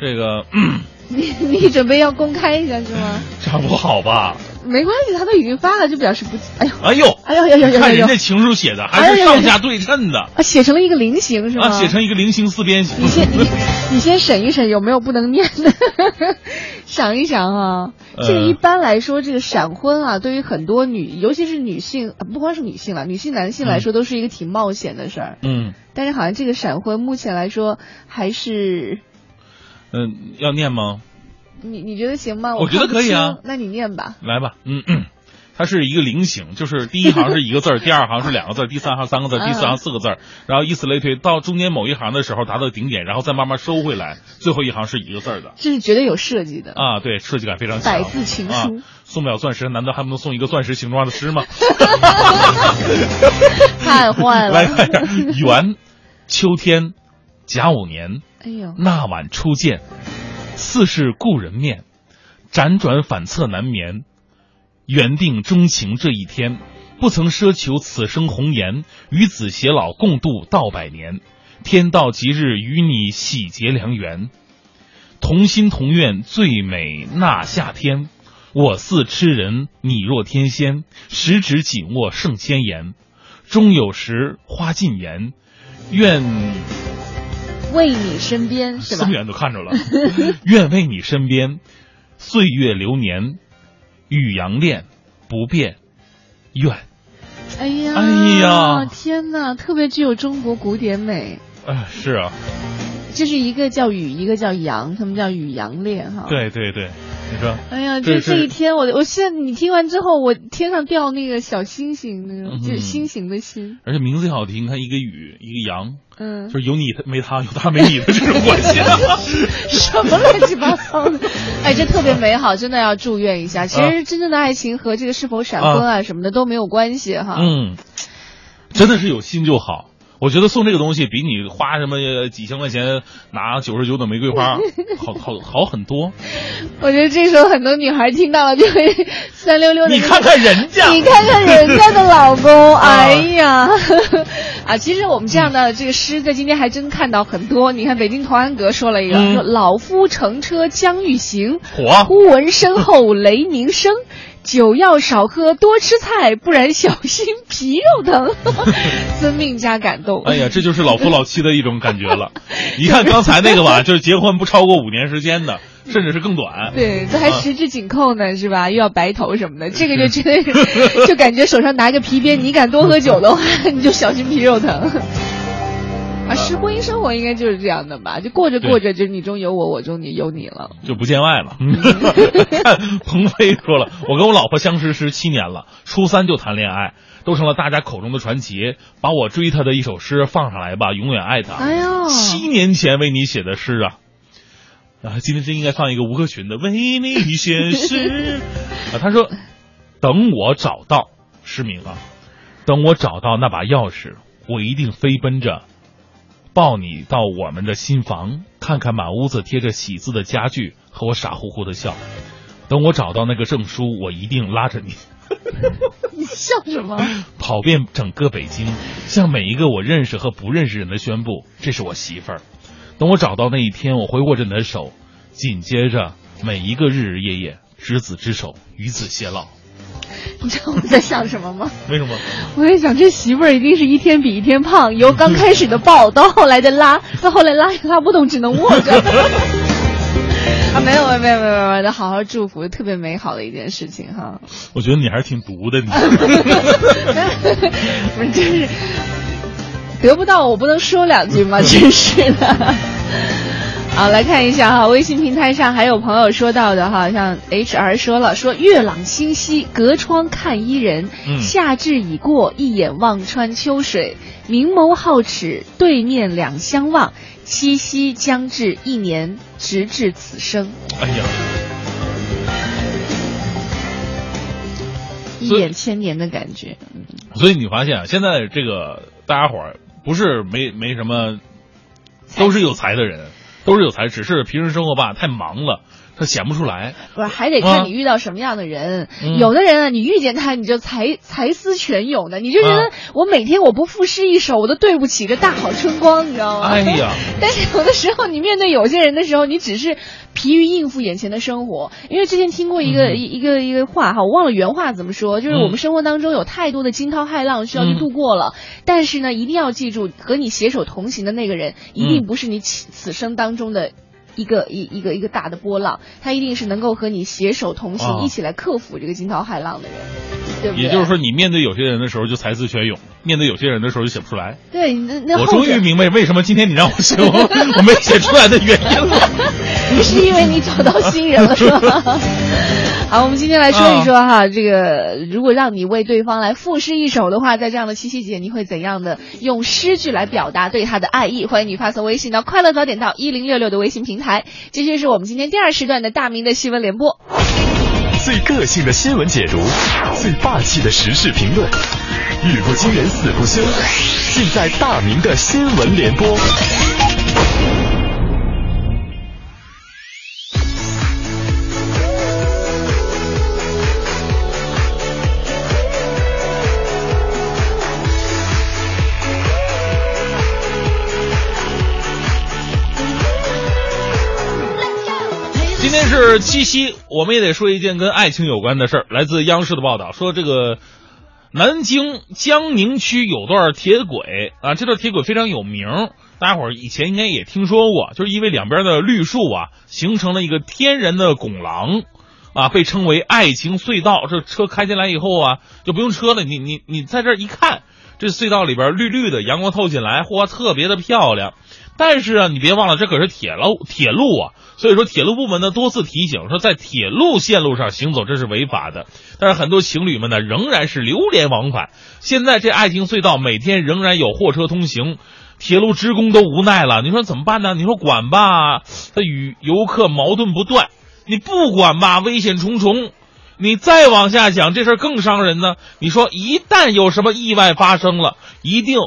A: 这个、嗯、[laughs]
C: 你你准备要公开一下是吗？[laughs]
A: 这样不好吧？
C: 没关系，他都已经发了，就表示不，哎呦，
A: 哎呦，
C: 哎呦哎呦
A: 看人家情书写的还是上下对称的
C: 啊，写成了一个菱形是吗？
A: 啊，写成一个菱形四边形。
C: 你先你你先审一审有没有不能念的，[laughs] 想一想啊。这个
A: 呃
C: 一般来说，这个闪婚啊，对于很多女，尤其是女性，啊不光是女性了，女性男性来说都是一个挺冒险的事儿。
A: 嗯
C: 但是好像这个闪婚目前来说还是，
A: 嗯，要念吗？
C: 你你觉得行吗？
A: 我觉得可以啊
C: 那你念吧。
A: 来吧，嗯嗯，它是一个菱形，就是第一行是一个字儿，第二行是两个字儿，第三行三个字儿，第四行四个字儿，然后以此类推，到中间某一行的时候达到顶点，然后再慢慢收回来，最后一行是一个字儿的。
C: 这是绝对有设计的。
A: 啊，对，设计感非常强。
C: 百字情书
A: 啊，送不了钻石，难道还不能送一个钻石形状的诗吗？[laughs]
C: 太坏了
A: 来看一下，元，秋天，甲午年，
C: 哎呦，
A: 那晚初见，似是故人面，辗转反侧难眠。缘定钟情这一天，不曾奢求此生红颜，与子偕老共度到百年。天道吉日与你喜结良缘，同心同愿最美那夏天。我似痴人，你若天仙，十指紧握胜千言。终有时花尽颜，愿
C: 为你身边是吧
A: 这么？远都看着了。[laughs] 愿为你身边，岁月流年，雨阳恋不变，愿。
C: 哎呀，
A: 哎呀
C: 天哪，特别具有中国古典美。
A: 哎，是啊，
C: 就是一个叫雨，一个叫阳，他们叫雨阳恋哈。。
A: 对对对，你说，
C: 哎呀，就
A: 这
C: 一天，我我现在你听完之后，我天上掉那个小星星，那种、
A: 嗯
C: 就是星星的星，
A: 而且名字也好听，你看一个雨，一个阳，
C: 嗯，
A: 就是有你没他，有他没你的这种关系。[laughs]
C: 什么乱七八糟的，哎，这特别美好，真的要祝愿一下。其
A: 啊
C: 实真正的爱情和这个是否闪婚啊。什么的都没有关系哈。
A: 嗯，真的是有心就好。我觉得送这个东西比你花什么几千块钱拿九十九朵玫瑰花好好好很多。[laughs]
C: 我觉得这时候很多女孩听到了就会酸溜溜的。
A: 你看看人家，
C: 你看看人家的老公，[laughs] 哎呀，[laughs] 啊，其实我们这样的这个诗在今天还真看到很多。你看北京同安阁说了一个，
A: 嗯
C: 说老夫乘车将欲行，
A: 火
C: 忽闻身后雷鸣声。酒要少喝，多吃菜，不然小心皮肉疼。[laughs] 遵命加感动。
A: 哎呀，这就是老夫老妻的一种感觉了。你看刚才那个吧，[laughs] 就是结婚不超过五年时间的，甚至是更短。
C: 对，这还
A: 啊
C: 十指紧扣呢，是吧？又要白头什么的，[laughs] 这个就真的是，就感觉手上拿个皮鞭，你敢多喝酒的话，你就小心皮肉疼。啊，是婚姻生活应该就是这样的吧？就过着过着，就你中有我，我中你有你了。
A: 就不见外了。[laughs] [laughs] 看鹏飞说了，我跟我老婆相识十七年了，初三就谈恋爱，都成了大家口中的传奇。把我追她的一首诗放上来吧，永远爱她。
C: 哎呦，
A: 七年前为你写的诗啊。啊，今天真应该放一个吴克群的《为你写诗》[laughs] 啊。他说：“等我找到失明啊，等我找到那把钥匙，我一定飞奔着抱你到我们的新房，看看满屋子贴着喜字的家具，和我傻乎乎的笑。等我找到那个证书，我一定拉着你 [laughs]
C: 你笑什么？
A: 跑遍整个北京，向每一个我认识和不认识人的宣布，这是我媳妇儿。等我找到那一天，我会握着你的手，紧接着每一个日日夜夜，执子之手，与子偕老。
C: 你知道我在想什么吗？
A: 为什么？
C: 我在想，这媳妇儿一定是一天比一天胖，由刚开始的抱到后来的拉，到后来拉也拉不动，只能握着。[laughs] 啊，没有没有没有没有没有，那好好祝福，特别美好的一件事情哈。
A: 我觉得你还是挺毒的，你。[laughs]
C: 不是，就是得不到我不能说两句吗？真是的。好，来看一下哈，微信平台上还有朋友说到的哈，像 H R 说了，说月朗星稀，隔窗看伊人，
A: 嗯。
C: 夏至已过，一眼望穿秋水，明眸皓齿，对面两相望，七夕将至，一年直至此生，
A: 哎呀，
C: 一眼千年的感觉。嗯。
A: 所以你发现啊，现在这个大家伙儿不是没没什么，都是有才的人，都是有才，只是平时生活吧太忙了，他显不出来。
C: 不是，还得
A: 啊
C: 看你遇到什么样的人。
A: 嗯
C: 有的人啊，你遇见他，你就才才思泉涌的，你就觉得
A: 啊
C: 我每天我不赋诗一首，我都对不起这大好春光，你知道吗？
A: 哎呀，[laughs]
C: 但是有的时候，你面对有些人的时候，你只是疲于应付眼前的生活。因为之前听过一个、
A: 嗯
C: 一一个一个话哈，我忘了原话怎么说，就是
A: 嗯
C: 我们生活当中有太多的惊涛骇浪需要去
A: 嗯
C: 度过了，但是呢，一定要记住，和你携手同行的那个人，一定
A: 嗯
C: 不是你此此生当中的。一个一一个一个大的波浪，他一定是能够和你携手同行，
A: 啊
C: 一起来克服这个惊涛骇浪的人，对不对？
A: 也就是说，你面对有些人的时候就才思泉涌，面对有些人的时候就写不出来。
C: 对，那那
A: 我终于明白为什么今天你让我写我我没写出来的原因了。[laughs]
C: 是因为你找到新人了，[laughs] 是吗？好，我们今天来说一说哈，这个如果让你为对方来赋诗一首的话，在这样的七夕节，你会怎样的用诗句来表达对他的爱意？欢迎你发送微信到“快乐早点到”一零六六的微信平台。台继续是我们今天第二时段的大明的新闻联播。
F: 最个性的新闻解读，最霸气的时事评论，语不惊人死不休，尽在大明的新闻联播。
A: 是七夕，我们也得说一件跟爱情有关的事儿。来自央视的报道说，这个南京江宁区有段铁轨啊，这段铁轨非常有名，大家伙儿以前应该也听说过，就是因为两边的绿树啊，形成了一个天然的拱廊。啊，被称为爱情隧道。这车开进来以后啊，就不用车了，你你你在这一看，这隧道里边绿绿的，阳光透进来，嚯，特别的漂亮。但是啊，你别忘了，这可是铁路铁路啊，所以说铁路部门呢多次提醒说，在铁路线路上行走这是违法的。但是很多情侣们呢仍然是流连往返。现在这爱情隧道每天仍然有货车通行，铁路职工都无奈了。你说怎么办呢？你说管吧，他与游客矛盾不断；你不管吧，危险重重。你再往下讲，这事儿更伤人呢。你说一旦有什么意外发生了，一定。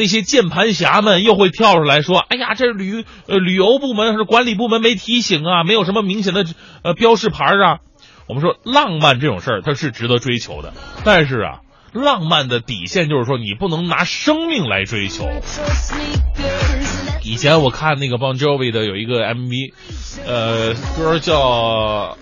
A: 那些键盘侠们又会跳出来说：“哎呀，这旅呃旅游部门是管理部门没提醒啊，没有什么明显的呃标识牌啊。”我们说浪漫这种事儿它是值得追求的，但是啊，浪漫的底线就是说你不能拿生命来追求。以前我看那个 Bon Jovi 的有一个 MV，呃，歌叫。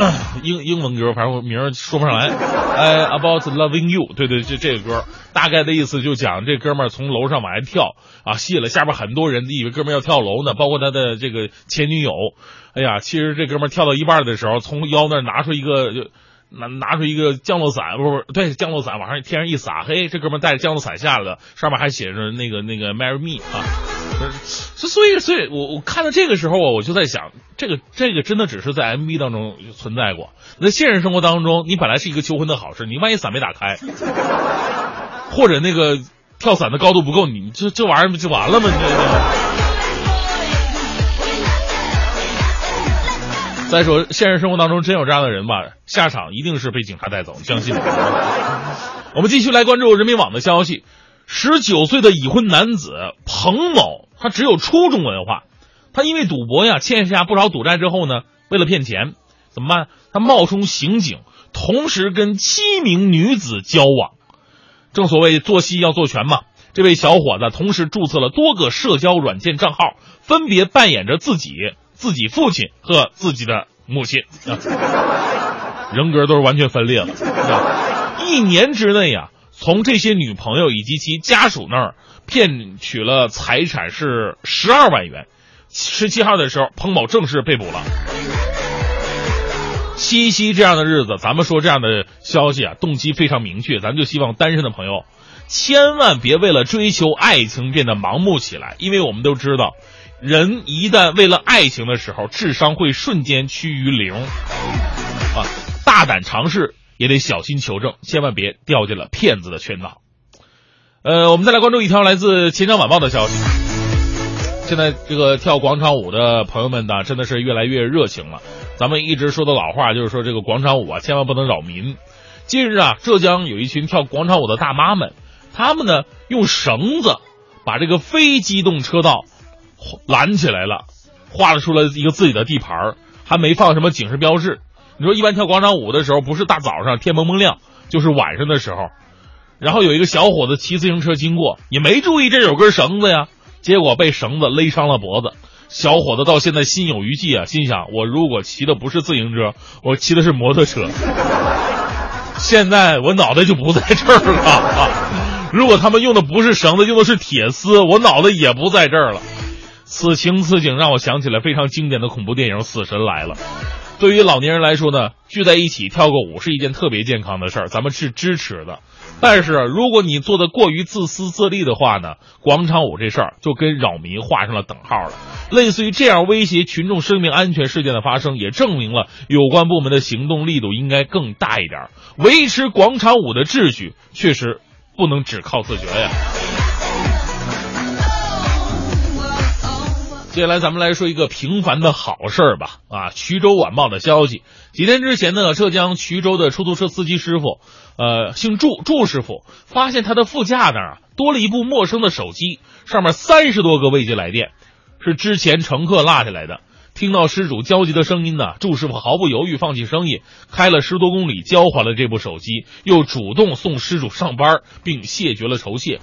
A: [clears throat] 英英文歌，反正我名儿说不上来。[laughs] 哎，About Loving You，对对，就这个歌，大概的意思就讲这哥们儿从楼上往下跳啊，吸引了下边很多人，以为哥们儿要跳楼呢，包括他的这个前女友。哎呀，其实这哥们儿跳到一半的时候，从腰那儿拿出一个就。拿拿出一个降落伞，不是不，对，降落伞往上天上一撒，嘿，这哥们带着降落伞下来了，上面还写着那个那个 marry me 啊，所以所以，我我看到这个时候，我就在想，这个这个真的只是在 MV 当中存在过，那现实生活当中，你本来是一个求婚的好事，你万一伞没打开，或者那个跳伞的高度不够，你这这玩意儿不就完了吗？你这。再说，现实生活当中真有这样的人吧？下场一定是被警察带走，相信我。[laughs] 我们继续来关注人民网的消息：十九岁的已婚男子彭某，他只有初中文化，他因为赌博呀欠下不少赌债之后呢，为了骗钱，怎么办？他冒充刑警，同时跟七名女子交往。正所谓做戏要做全嘛，这位小伙子同时注册了多个社交软件账号，分别扮演着自己。自己父亲和自己的母亲，啊 [laughs] 人格都是完全分裂了。一年之内啊，从这些女朋友以及其家属那儿骗取了财产是十二万元。十七号的时候，彭某正式被捕了。七夕这样的日子，咱们说这样的消息啊，动机非常明确，咱就希望单身的朋友千万别为了追求爱情变得盲目起来，因为我们都知道。人一旦为了爱情的时候，智商会瞬间趋于零。啊，大胆尝试也得小心求证，千万别掉进了骗子的圈套。呃，我们再来关注一条来自《钱江晚报》的消息。现在这个跳广场舞的朋友们呢，真的是越来越热情了。咱们一直说的老话就是说，这个广场舞啊，千万不能扰民。近日啊，浙江有一群跳广场舞的大妈们，她们呢用绳子把这个非机动车道。拦起来了，画了出了一个自己的地盘还没放什么警示标志。你说一般跳广场舞的时候，不是大早上天蒙蒙亮，就是晚上的时候。然后有一个小伙子骑自行车经过，也没注意这有根绳子呀，结果被绳子勒伤了脖子。小伙子到现在心有余悸啊，心想：我如果骑的不是自行车，我骑的是摩托车，现在我脑袋就不在这儿了。如果他们用的不是绳子，用的是铁丝，我脑袋也不在这儿了。此情此景让我想起了非常经典的恐怖电影《死神来了》。对于老年人来说呢，聚在一起跳个舞是一件特别健康的事儿，咱们是支持的。但是如果你做的过于自私自利的话呢，广场舞这事儿就跟扰民画上了等号了。类似于这样威胁群众生命安全事件的发生，也证明了有关部门的行动力度应该更大一点。维持广场舞的秩序，确实不能只靠自觉呀。接下来，咱们来说一个平凡的好事儿吧。啊，衢州晚报的消息，几天之前呢，浙江衢州的出租车司机师傅，呃，姓祝，祝师傅发现他的副驾那儿啊多了一部陌生的手机，上面三十多个未接来电，是之前乘客落下来的。听到失主焦急的声音呢，祝师傅毫不犹豫放弃生意，开了十多公里交还了这部手机，又主动送失主上班，并谢绝了酬谢。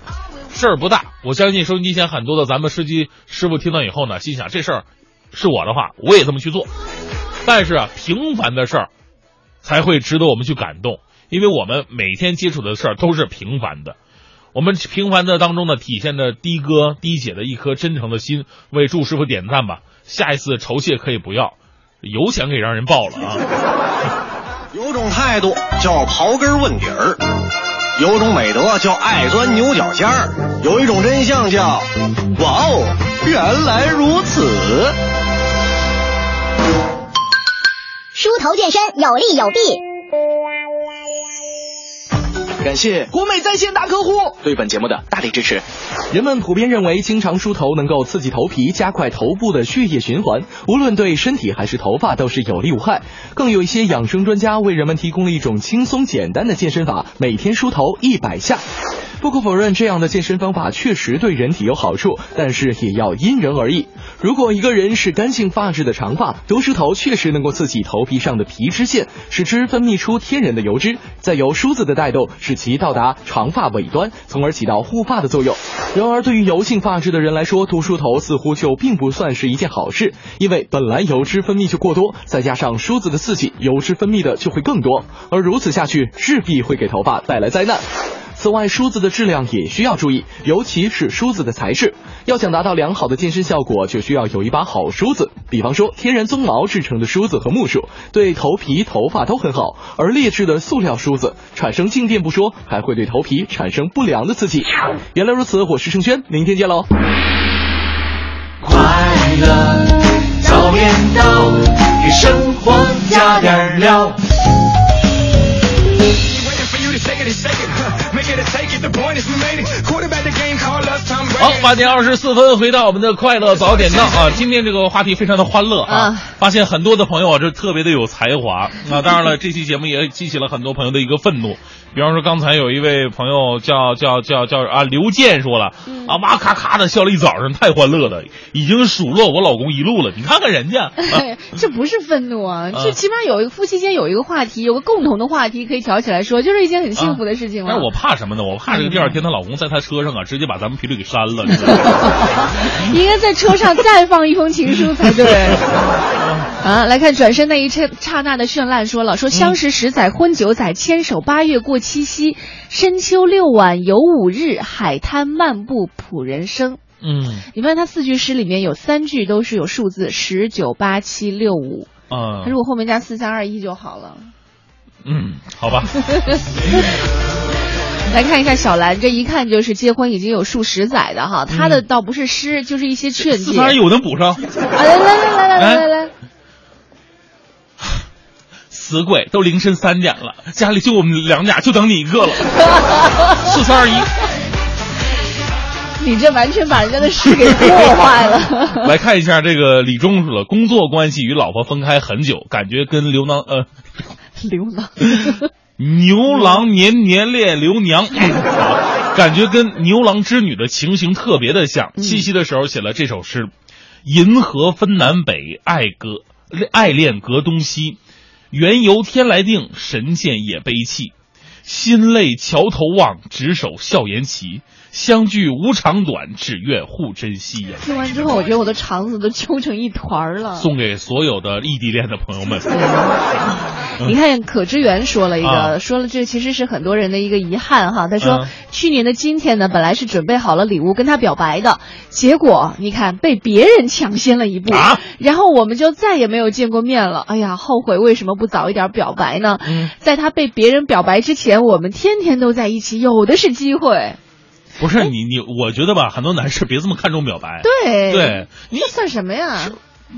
A: 事儿不大，我相信收音机前很多的咱们司机师傅听到以后呢，心想这事儿是我的话，我也这么去做。但是啊，平凡的事儿才会值得我们去感动，因为我们每天接触的事儿都是平凡的。我们平凡的当中呢，体现着的哥的姐的一颗真诚的心，为祝师傅点赞吧。下一次酬谢可以不要，油钱给让人报了啊！[laughs]
G: 有种态度叫刨根问底儿，有种美德叫爱钻牛角尖儿，有一种真相叫哇哦，原来如此。
D: 梳头健身有利有弊。
H: 感谢
I: 国美在线大客户
H: 对本节目的大力支持。
J: 人们普遍认为，经常梳头能够刺激头皮，加快头部的血液循环，无论对身体还是头发都是有利无害。更有一些养生专家为人们提供了一种轻松简单的健身法，每天梳头一百下。不可否认，这样的健身方法确实对人体有好处，但是也要因人而异。如果一个人是干性发质的长发，多梳头确实能够刺激头皮上的皮脂腺，使之分泌出天然的油脂，再由梳子的带动，使其到达长发尾端，从而起到护发的作用。然而，对于油性发质的人来说，多梳头似乎就并不算是一件好事，因为本来油脂分泌就过多，再加上梳子的刺激，油脂分泌的就会更多，而如此下去，势必会给头发带来灾难。此外，梳子的质量也需要注意，尤其是梳子的材质。要想达到良好的健身效果，就需要有一把好梳子。比方说，天然鬃毛制成的梳子和木梳，对头皮、头发都很好；而劣质的塑料梳子，产生静电不说，还会对头皮产生不良的刺激。原来如此，我是盛轩，明天见喽！
E: 快乐早点到，给生活加点料。
A: 好，八点二十四分，回到我们的快乐早点到啊！今天这个话题非常的欢乐啊，发现很多的朋友啊，这特别的有才华啊。当然了，这期节目也激起了很多朋友的一个愤怒。比方说，刚才有一位朋友叫叫叫叫啊刘健说了啊，哇咔咔的笑了一早上，太欢乐了，已经数落我老公一路了。你看看人家，[laughs]
C: 这不是愤怒啊，这起码有一个夫妻间有一个话题，有个共同的话题可以挑起来说，就是一件很幸福的事情了。
A: 但是我怕什么呢？我怕这个第二天她老公在她车上啊，直接把咱们频率给删了。[laughs]
C: 应该在车上再放一封情书才对。[laughs] 啊，来看转身那一刹刹那的绚烂，说了说相识十载婚九载，牵手八月过七夕，深秋六晚游五日，海滩漫步谱人生。
A: 嗯，
C: 你发现他四句诗里面有三句都是有数字十九八七六五，
A: 嗯，
C: 他如果后面加四三二一就好了。
A: 嗯，好吧。[laughs]
C: 来看一下小兰，这一看就是结婚已经有数十载的哈，他的倒不是诗，就是一些劝诫。
A: 四三二一我能补上。
C: 啊，来来来来来来来。
A: 死鬼，都凌晨三点了，家里就我们两家，就等你一个了。四三二一，
C: 你这完全把人家的诗给破坏了。
A: 来看一下这个李忠说了，工作关系与老婆分开很久，感觉跟牛郎呃，
C: 牛郎
A: 牛郎年年恋刘娘，感觉跟牛郎织女的情形特别的像。七夕的时候写了这首诗：银河分南北，爱隔爱恋隔东西。缘由天来定，神仙也悲泣。心累桥头望，执手笑言齐。相聚无长短，只愿互珍惜呀。
C: 听完之后，我觉得我的肠子都揪成一团了。
A: 送给所有的异地恋的朋友们。[laughs]
C: 你看，可知源说了一个，说了这其实是很多人的一个遗憾哈。他说，去年的今天呢，本来是准备好了礼物跟他表白的，结果你看被别人抢先了一步，然后我们就再也没有见过面了。哎呀，后悔为什么不早一点表白呢？在他被别人表白之前，我们天天都在一起，有的是机会。
A: 不是你你，我觉得吧，很多男士别这么看重表白。
C: 对
A: 对，
C: 你算什么呀？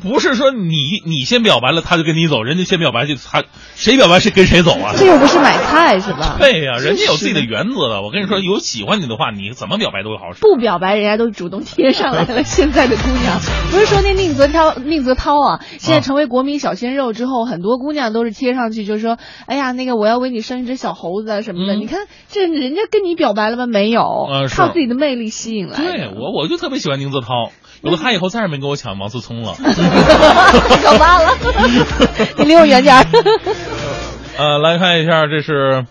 A: 不是说你你先表白了，他就跟你走，人家先表白就他谁表白谁跟谁走啊？
C: 这又不是买菜是吧？
A: 对呀，人家有自己的原则的。我跟你说，有喜欢你的话，你怎么表白都好使。
C: 不表白，人家都主动贴上来了。现在的姑娘，不是说那宁泽涛 [laughs] 宁泽涛啊，现在成为国民小鲜肉之后，很多姑娘都是贴上去，就是说，哎呀，那个我要为你生一只小猴子啊什么的。你看这人家跟你表白了吗？没有，靠自己的魅力吸引来。
A: 对我我就特别喜欢宁泽涛。有了他以后，再也没跟我抢王思聪了，
C: 太 [laughs] 可怕了！[laughs] 你离我远点儿。
A: 呃，来看一下，这是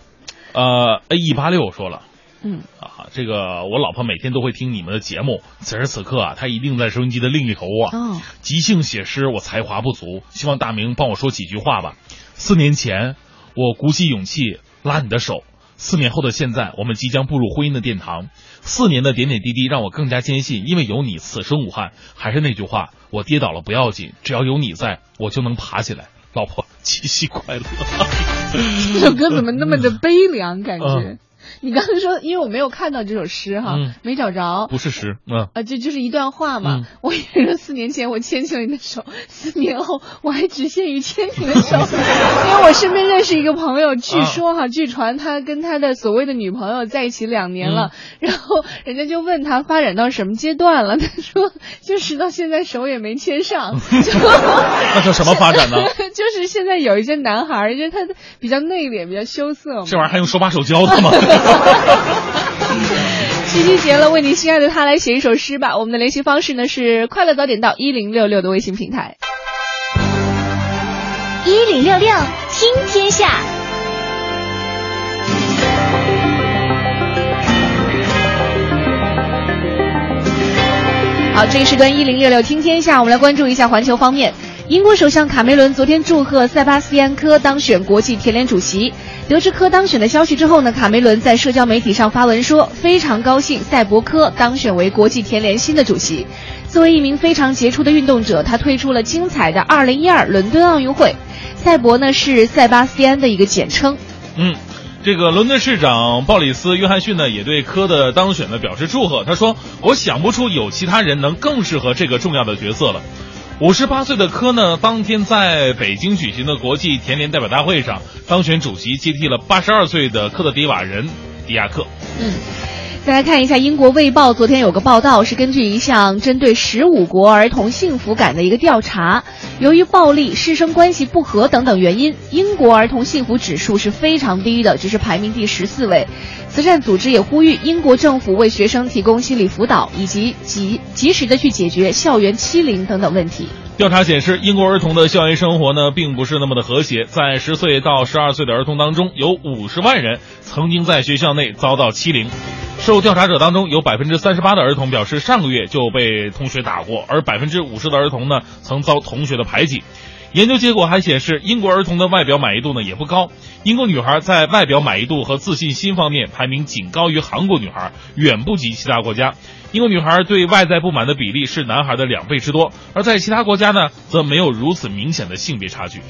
A: 呃 A 一八六说了，
C: 嗯
A: 啊，这个我老婆每天都会听你们的节目，此时此刻啊，她一定在收音机的另一头啊。
C: 哦，
A: 即兴写诗，我才华不足，希望大明帮我说几句话吧。四年前，我鼓起勇气拉你的手。四年后的现在，我们即将步入婚姻的殿堂。四年的点点滴滴让我更加坚信，因为有你，此生无憾。还是那句话，我跌倒了不要紧，只要有你在，我就能爬起来。老婆，七夕快乐！[laughs]
C: 这首歌怎么那么的悲凉？感觉 [laughs] 你刚才说，因为我没有看到这首诗哈，
A: 嗯
C: 没找着。
A: 不是诗，嗯，
C: 啊，这就是一段话嘛。
A: 嗯
C: 我以为说四年前我牵起了你的手，四年后 [laughs] 我还只限于牵你的手，[laughs] 因为我身边认识一个朋友，据说哈，据传他跟他的所谓的女朋友在一起两年了，然后人家就问他发展到什么阶段了，他说就是到现在手也没牵上，就
A: 那叫什么发展呢？
C: 就是现在有一些男孩儿，就是他比较内敛，比较羞涩嘛。
A: 这玩意儿还用手把手教的吗？[laughs]
C: 七夕节了，为你心爱的他来写一首诗吧。我们的联系方式呢是快乐早点到一零六六的微信平台。
D: 一零六六听天下。
C: 好，这一时段一零六六听天下，我们来关注一下环球方面。英国首相卡梅伦昨天祝贺塞巴斯蒂安·科当选国际田联主席。得知科当选的消息之后呢，卡梅伦在社交媒体上发文说，非常高兴赛博科当选为国际田联新的主席。作为一名非常杰出的运动者，他推出了精彩的2012伦敦奥运会。赛博呢是塞巴斯蒂安的一个简称。
A: 嗯。这个伦敦市长鲍里斯·约翰逊呢，也对科的当选呢表示祝贺。他说：“我想不出有其他人能更适合这个重要的角色了。”五十八岁的科呢，当天在北京举行的国际田联代表大会上当选主席，接替了八十二岁的科特迪瓦人迪亚克。
C: 嗯。再来看一下英国《卫报》昨天有个报道，是根据一项针对十五国儿童幸福感的一个调查，由于暴力、师生关系不和等等原因，英国儿童幸福指数是非常低的，只是排名第十四位。慈善组织也呼吁英国政府为学生提供心理辅导，以及及及时的去解决校园欺凌等等问题。
A: 调查显示，英国儿童的校园生活呢，并不是那么的和谐。在十岁到十二岁的儿童当中，有五十万人曾经在学校内遭到欺凌。受调查者当中，有百分之三十八的儿童表示上个月就被同学打过，而百分之五十的儿童呢，曾遭同学的排挤。研究结果还显示，英国儿童的外表满意度呢也不高。英国女孩在外表满意度和自信心方面排名仅高于韩国女孩，远不及其他国家。英国女孩对外在不满的比例是男孩的两倍之多，而在其他国家呢，则没有如此明显的性别差距。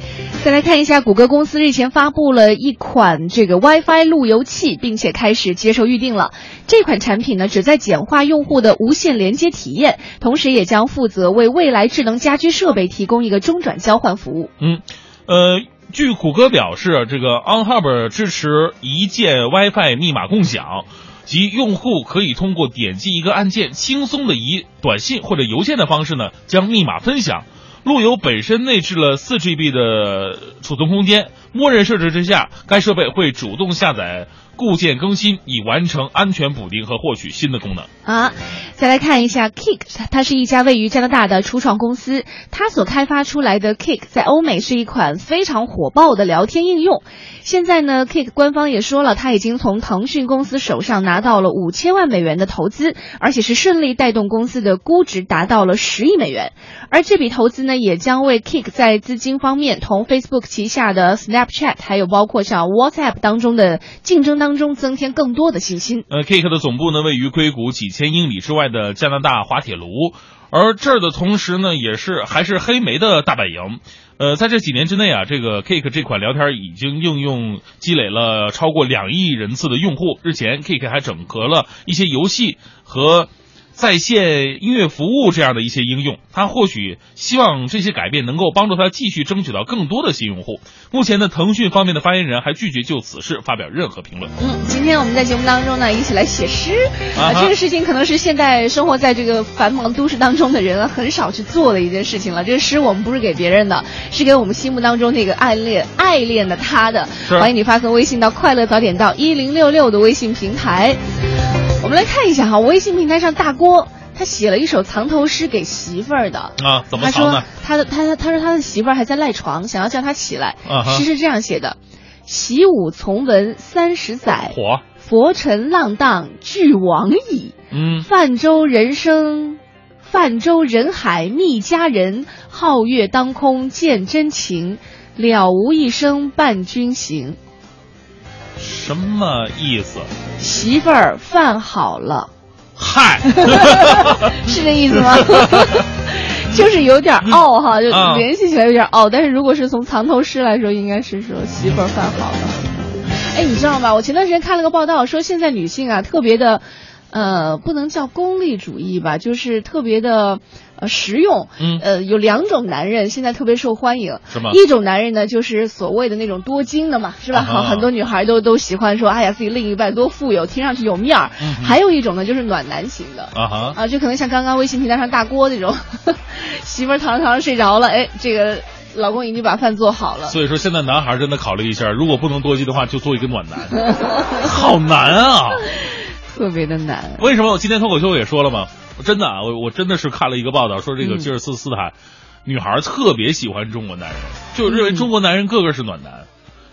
C: 再来看一下，谷歌公司日前发布了一款这个 WiFi 路由器，并且开始接受预定了。这款产品呢，旨在简化用户的无线连接体验，同时也将负责为未来智能家居设备提供一个中转交换服务。
A: 嗯，呃。据谷歌表示，这个 OnHub 支持一键 WiFi 密码共享，即用户可以通过点击一个按键，轻松的以短信或者邮件的方式呢，将密码分享。路由本身内置了四 GB 的储存空间，默认设置之下，该设备会主动下载固件更新，以完成安全补丁和获取新的功能。
C: 啊，再来看一下 Kick，它是一家位于加拿大的初创公司，它所开发出来的 Kick 在欧美是一款非常火爆的聊天应用。现在呢，Kick 官方也说了，它已经从腾讯公司手上拿到了五千万美元的投资，而且是顺利带动公司的估值达到了十亿美元。而这笔投资呢，也将为 Kick 在资金方面同 Facebook 旗下的 Snapchat，还有包括像 WhatsApp 当中的竞争当当中增添更多的信心。
A: 呃，Cake 的总部呢位于硅谷几千英里之外的加拿大滑铁卢，而这儿的同时呢，也是还是黑莓的大本营。呃，在这几年之内啊，这个 Cake 这款聊天已经应用积累了超过两亿人次的用户。日前，Cake 还整合了一些游戏和在线音乐服务这样的一些应用。他或许希望这些改变能够帮助他继续争取到更多的新用户。目前呢，腾讯方面的发言人还拒绝就此事发表任何评论。
C: 嗯，今天我们在节目当中呢，一起来写诗
A: 啊
C: 这个事情可能是现在生活在这个繁忙都市当中的人啊很少去做的一件事情了。这个诗我们不是给别人的，是给我们心目当中那个爱恋爱恋的他的。欢迎你发送微信到快乐早点到一零六六的微信平台。我们来看一下哈，微信平台上大郭他写了一首藏头诗给媳妇儿的。
A: 啊，怎么
C: 他说
A: 藏呢？
C: 他的他他说他的媳妇儿还在赖床，想要叫他起来。
A: 啊
C: 诗是这样写的：习武从文三十载，
A: 火，
C: 佛尘浪荡俱往矣。
A: 嗯，
C: 泛舟人生，泛舟人海觅佳人，皓月当空见真情，了无一生伴君行。
A: 什么意思？
C: 媳妇儿饭好了，
A: 嗨，[laughs]
C: 是这意思吗？[laughs] 就是有点傲哈，就
A: 啊
C: 联系起来有点傲。但是如果是从藏头诗来说，应该是说媳妇儿饭好了。哎，你知道吗？我前段时间看了个报道，说现在女性啊特别的，呃，不能叫功利主义吧，就是特别的呃实用。
A: 嗯
C: 呃，有两种男人现在特别受欢迎。
A: 是吗
C: 一种男人呢，就是所谓的那种多金的嘛，是吧？好，很多女孩都都喜欢说，哎呀，自己另一半多富有，听上去有面儿。
A: 嗯
C: 还有一种呢，就是暖男型的。
A: 啊哈，
C: 啊，就可能像刚刚微信平台上大锅那种，[laughs] 媳妇儿躺着躺着睡着了，哎，这个老公已经把饭做好了。
A: 所以说现在男孩真的考虑一下，如果不能多金的话，就做一个暖男，[laughs] 好难啊！
C: 特别的难。
A: 为什么我今天脱口秀也说了嘛？我真的啊，我我真的是看了一个报道，说这个
C: 嗯
A: 吉尔斯斯坦、女孩特别喜欢中国男人，就认为中国男人个个是暖男，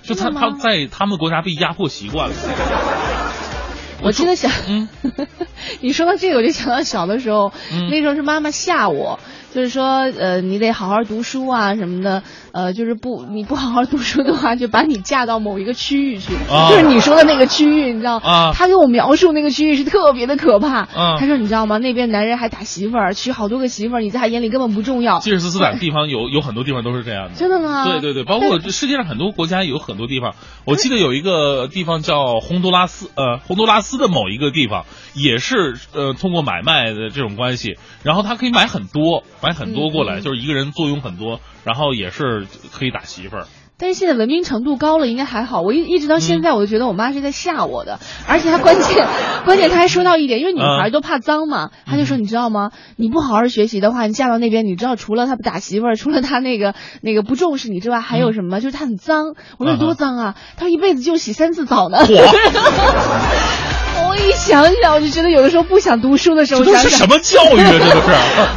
A: 就他他在他们国家被压迫习惯了。[laughs]
C: 我真的想，
A: 嗯，[laughs]
C: 你说到这个，我就想到小的时候，
A: 嗯
C: 那时候是妈妈吓我，就是说，呃，你得好好读书啊什么的，呃，就是不你不好好读书的话，就把你嫁到某一个区域去，
A: 啊
C: 就是你说的那个区域，你知道？
A: 啊
C: 他给我描述那个区域是特别的可怕。
A: 啊
C: 他说你知道吗？那边男人还打媳妇儿，娶好多个媳妇儿，你在他眼里根本不重要。
A: 吉尔斯斯坦地方有有很多地方都是这样的。
C: 真的吗？
A: 对对对，包括世界上很多国家有很多地方，我记得有一个地方叫洪都拉斯，呃，洪都拉斯的某一个地方也是呃通过买卖的这种关系，然后他可以买很多，买很多过来，就是一个人坐拥很多，然后也是可以打媳妇儿。
C: 但是现在文明程度高了，应该还好。我一一直到
A: 嗯
C: 现在，我就觉得我妈是在吓我的，而且她关键 [laughs] 关键她还说到一点，因为女孩
A: 嗯
C: 都怕脏嘛，她就说你知道吗？你不好好学习的话，你嫁到那边，你知道除了她打媳妇儿，除了她那个那个不重视你之外，还有什么吗？就是她很脏。我说
A: 嗯
C: 多脏啊！她说一辈子就洗三次澡呢。[laughs] 一想想，我就觉得有的时候不想读书的时候，
A: 都是什么教育啊？[laughs] 这都是。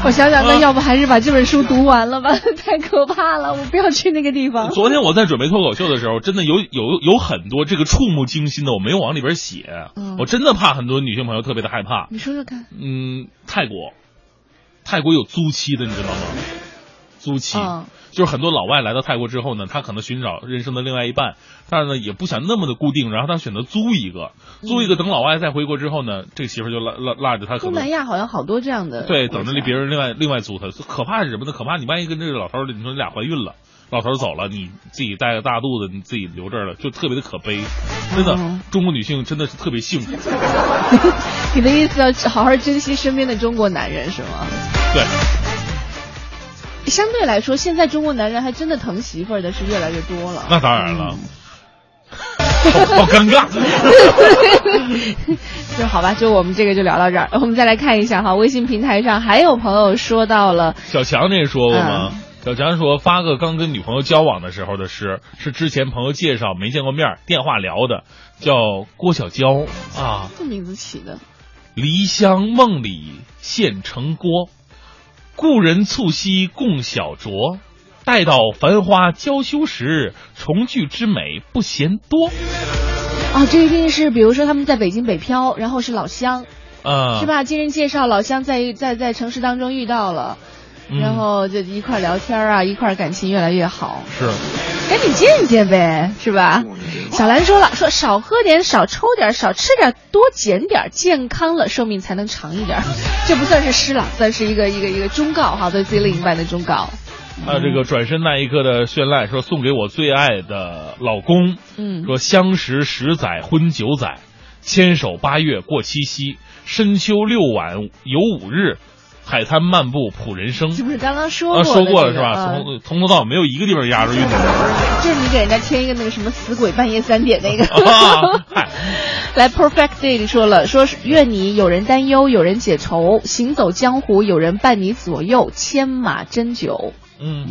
C: 我想想，那
A: 啊
C: 要不还是把这本书读完了吧？太可怕了，我不要去那个地方。
A: 昨天我在准备脱口秀的时候，真的有有有很多这个触目惊心的，我没有往里边写，
C: 嗯
A: 我真的怕很多女性朋友特别的害怕。
C: 你说说看。
A: 嗯，泰国，泰国有租期的，你知道吗？租期、
C: 嗯
A: 就是很多老外来到泰国之后呢，他可能寻找人生的另外一半，但是呢也不想那么的固定，然后他选择租一个，租一个，等老外再回国之后呢，这个媳妇就拉拉拉着他，
C: 东南亚好像好多这样的。
A: 对，等着别人另外另外租他。可怕是什么呢？可怕你万一跟这个老头儿，你说你俩怀孕了，老头儿走了，你自己带个大肚子，你自己留这儿了，就特别的可悲。真的，
C: 嗯
A: 中国女性真的是特别幸福。[laughs]
C: 你的意思要好好珍惜身边的中国男人是吗？
A: 对，
C: 相对来说，现在中国男人还真的疼媳妇儿的是越来越多了。
A: 那当然了。好好尴尬。[laughs]
C: 就好吧，就我们这个就聊到这儿。我们再来看一下哈，微信平台上还有朋友说到了，
A: 小强那说过吗？
C: 嗯
A: 小强说发个刚跟女朋友交往的时候的诗，是之前朋友介绍没见过面，电话聊的，叫郭小娇啊。
C: 这名字起的，
A: 离乡梦里现成郭，故人促膝共小酌。待到繁花娇羞时，重聚之美不嫌多。
C: 啊，这一定是比如说他们在北京北漂，然后是老乡，
A: 啊，
C: 是？吧？经人介绍，老乡在在在城市当中遇到了。
A: 嗯
C: 然后就一块儿聊天啊，一块儿感情越来越好，
A: 是，
C: 赶紧见一见呗，是吧？小兰说了，说少喝点，少抽点，少吃点，多减点，健康了，寿命才能长一点。这不算是诗了，算是一个一个一个忠告哈，对自己另一半的忠告。
A: 还有这个转身那一刻的绚烂，说送给我最爱的老公，
C: 嗯，
A: 说相识十载婚九载，牵手八月过七夕，深秋六晚游五日，海滩漫步谱人生。
C: 是不是刚刚说
A: 啊，
C: 过、
A: 说过了是吧？
C: 啊
A: 从从头到尾没有一个地方压着韵的。[laughs]
C: 就是你给人家添一个那个什么死鬼半夜三点那个。
A: 啊 [laughs]
C: 来，Perfect Day 说了，说愿你有人担忧，有人解愁，行走江湖有人伴你左右，牵马斟酒。
A: 嗯，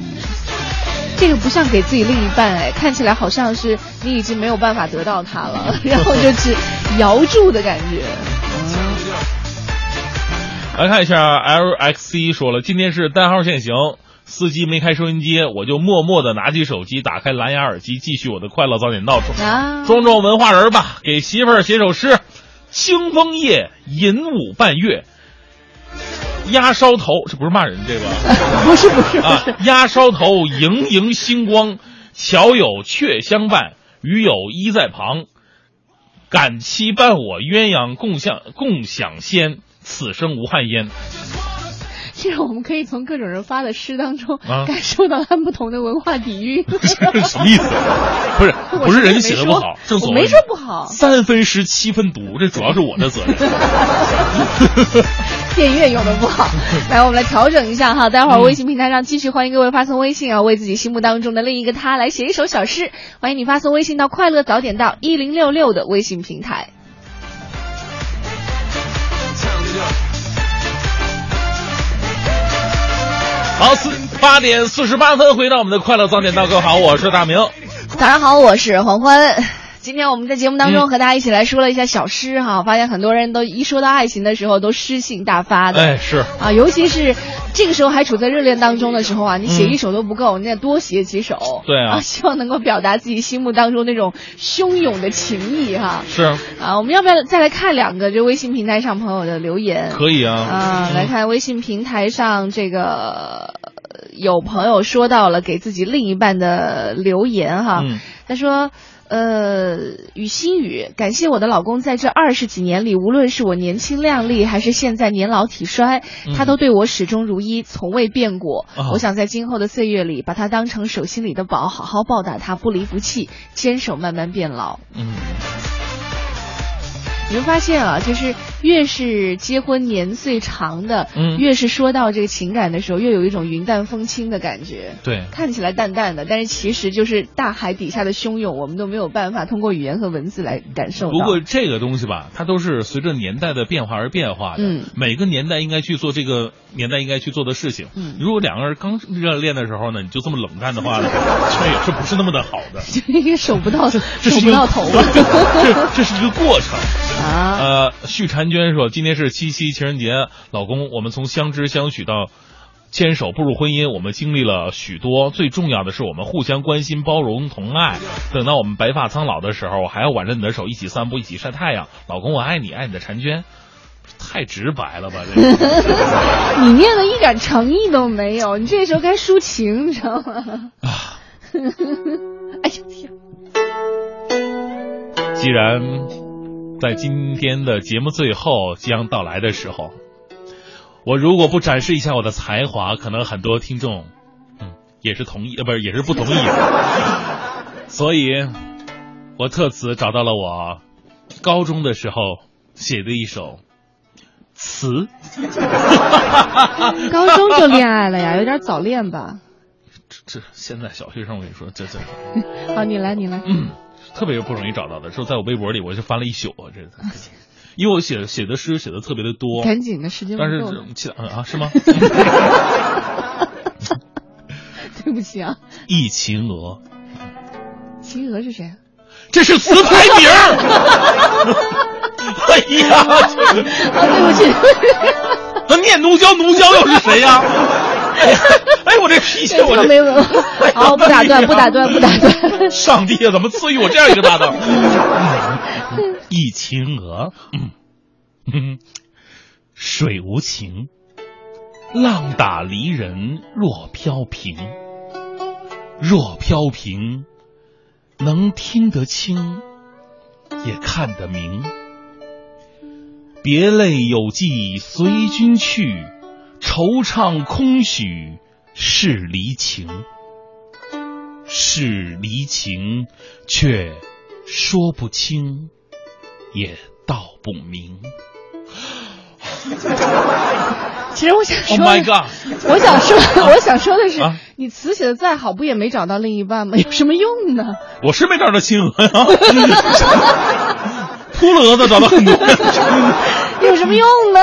C: 这个不像给自己另一半哎，看起来好像是你已经没有办法得到他了，[laughs] 然后就只摇住的感觉。
A: 来看一下 LXC 说了，今天是单号限行，司机没开收音机，我就默默的拿起手机，打开蓝牙耳机，继续我的快乐早点到。
C: 啊，
A: 装装文化人吧，给媳妇儿写首诗：清风夜，银舞半月。鸭梢头，这不是骂人这个 [laughs]
C: 不是不是不
A: 啊
C: 是，，
A: 鸭梢头，盈盈星光，巧有雀相伴，与友依在旁。感期伴我鸳鸯共享共享仙，此生无憾焉。
C: 其实我们可以从各种人发的诗当中
A: 啊
C: 感受到他们不同的文化底蕴。[laughs]
A: 什么意思？不是 [laughs] 不是人家写的不好，正所谓
C: 我没说不好，
A: 三分诗七分读，这主要是我的责任。[laughs]
C: 电乐用的不好，来，我们来调整一下哈。待会儿微信平台上继续欢迎各位发送微信啊，为自己心目当中的另一个他来写一首小诗。欢迎你发送微信到“快乐早点到一零六六”的微信平台。
A: 好，四八点四十八分，回到我们的快乐早点到，各位好，我是大明。
C: 早上好，我是黄欢。今天我们在节目当
A: 嗯
C: 中和大家一起来说了一下小诗哈，发现很多人都一说到爱情的时候都诗性大发的。
A: 哎，是
C: 啊，尤其是这个时候还处在热恋当中的时候啊，你写
A: 嗯
C: 一首都不够，你得多写几首。
A: 对啊
C: 希望能够表达自己心目当中那种汹涌的情谊哈。
A: 是，
C: 啊，我们要不要再来看两个这微信平台上朋友的留言？
A: 可以啊。
C: 啊，来看微信平台上这个呃有朋友说到了给自己另一半的留言哈，
A: 嗯
C: 他说。呃，雨心雨，感谢我的老公在这二十几年里，无论是我年轻靓丽，还是现在年老体衰，
A: 嗯
C: 他都对我始终如一，从未变过。
A: 哦
C: 我想在今后的岁月里，把他当成手心里的宝，好好报答他，不离不弃，坚守慢慢变老。
A: 嗯，
C: 你会发现啊，就是越是结婚年岁长的，
A: 嗯
C: 越是说到这个情感的时候，越有一种云淡风轻的感觉。
A: 对，
C: 看起来淡淡的，但是其实就是大海底下的汹涌，我们都没有办法通过语言和文字来感受。
A: 不过这个东西吧，它都是随着年代的变化而变化的。
C: 嗯
A: 每个年代应该去做这个年代应该去做的事情。
C: 嗯
A: 如果两个人刚热恋的时候呢，你就这么冷淡的话呢，[laughs] 这也是不是那么的好的。[laughs]
C: 就应该守不到，
A: 这
C: 守不到头吧？[laughs]
A: 这这是一个过程。
C: 啊，
A: 呃，续婵娟说，今天是七夕情人节，老公，我们从相知相许到牵手步入婚姻，我们经历了许多，最重要的是我们互相关心、包容、同爱。等到我们白发苍老的时候，我还要挽着你的手一起散步，一起晒太阳。老公，我爱你，爱你的婵娟。太直白了吧，这个。
C: 你念的一点诚意都没有，你这时候该抒情，你知道吗？
A: 啊，[laughs]
C: 哎呀天！
A: 既然在今天的节目最后即将到来的时候，我如果不展示一下我的才华，可能很多听众，嗯，也是同意，呃，不是，也是不同意的。[laughs] 所以，我特此找到了我高中的时候写的一首词。[laughs]
C: 高中就恋爱了呀，有点早恋吧？
A: 这这现在小学生，我跟你说，这这，[laughs]
C: 好，你来，你来。
A: 嗯，特别不容易找到的。说在我微博里，我就翻了一宿啊，这，因为我写写的诗写的特别的多，
C: 赶紧的时间不
A: 但是其他啊是吗？[laughs]
C: 对不起啊，
A: 忆秦娥，
C: 秦娥是谁？啊
A: 这是词牌名儿。[laughs] 哎呀，
C: 啊，对不起，
A: 那念奴娇，奴娇又是谁呀，[laughs] 哎，我这脾气，我这
C: 这没文化。[laughs] 好，不打断，不打断，不打断。[laughs]
A: 上帝呀，怎么赐予我这样一个搭档？忆秦娥，嗯，嗯水无情，浪打离人若飘萍。若飘萍，能听得清，也看得明。别泪有寄随君去，惆怅空许是离情。是离情，却说不清，也道不明。[laughs]
C: 其实我想说
A: Oh my god！
C: 我想说，我想说的是
A: 啊，
C: 你词写的再好，不也没找到另一半吗？有什么用呢？
A: 我是没找到亲娥呀，[laughs] [laughs] 秃了蛾子找到很多。[laughs]
C: 有什么用呢？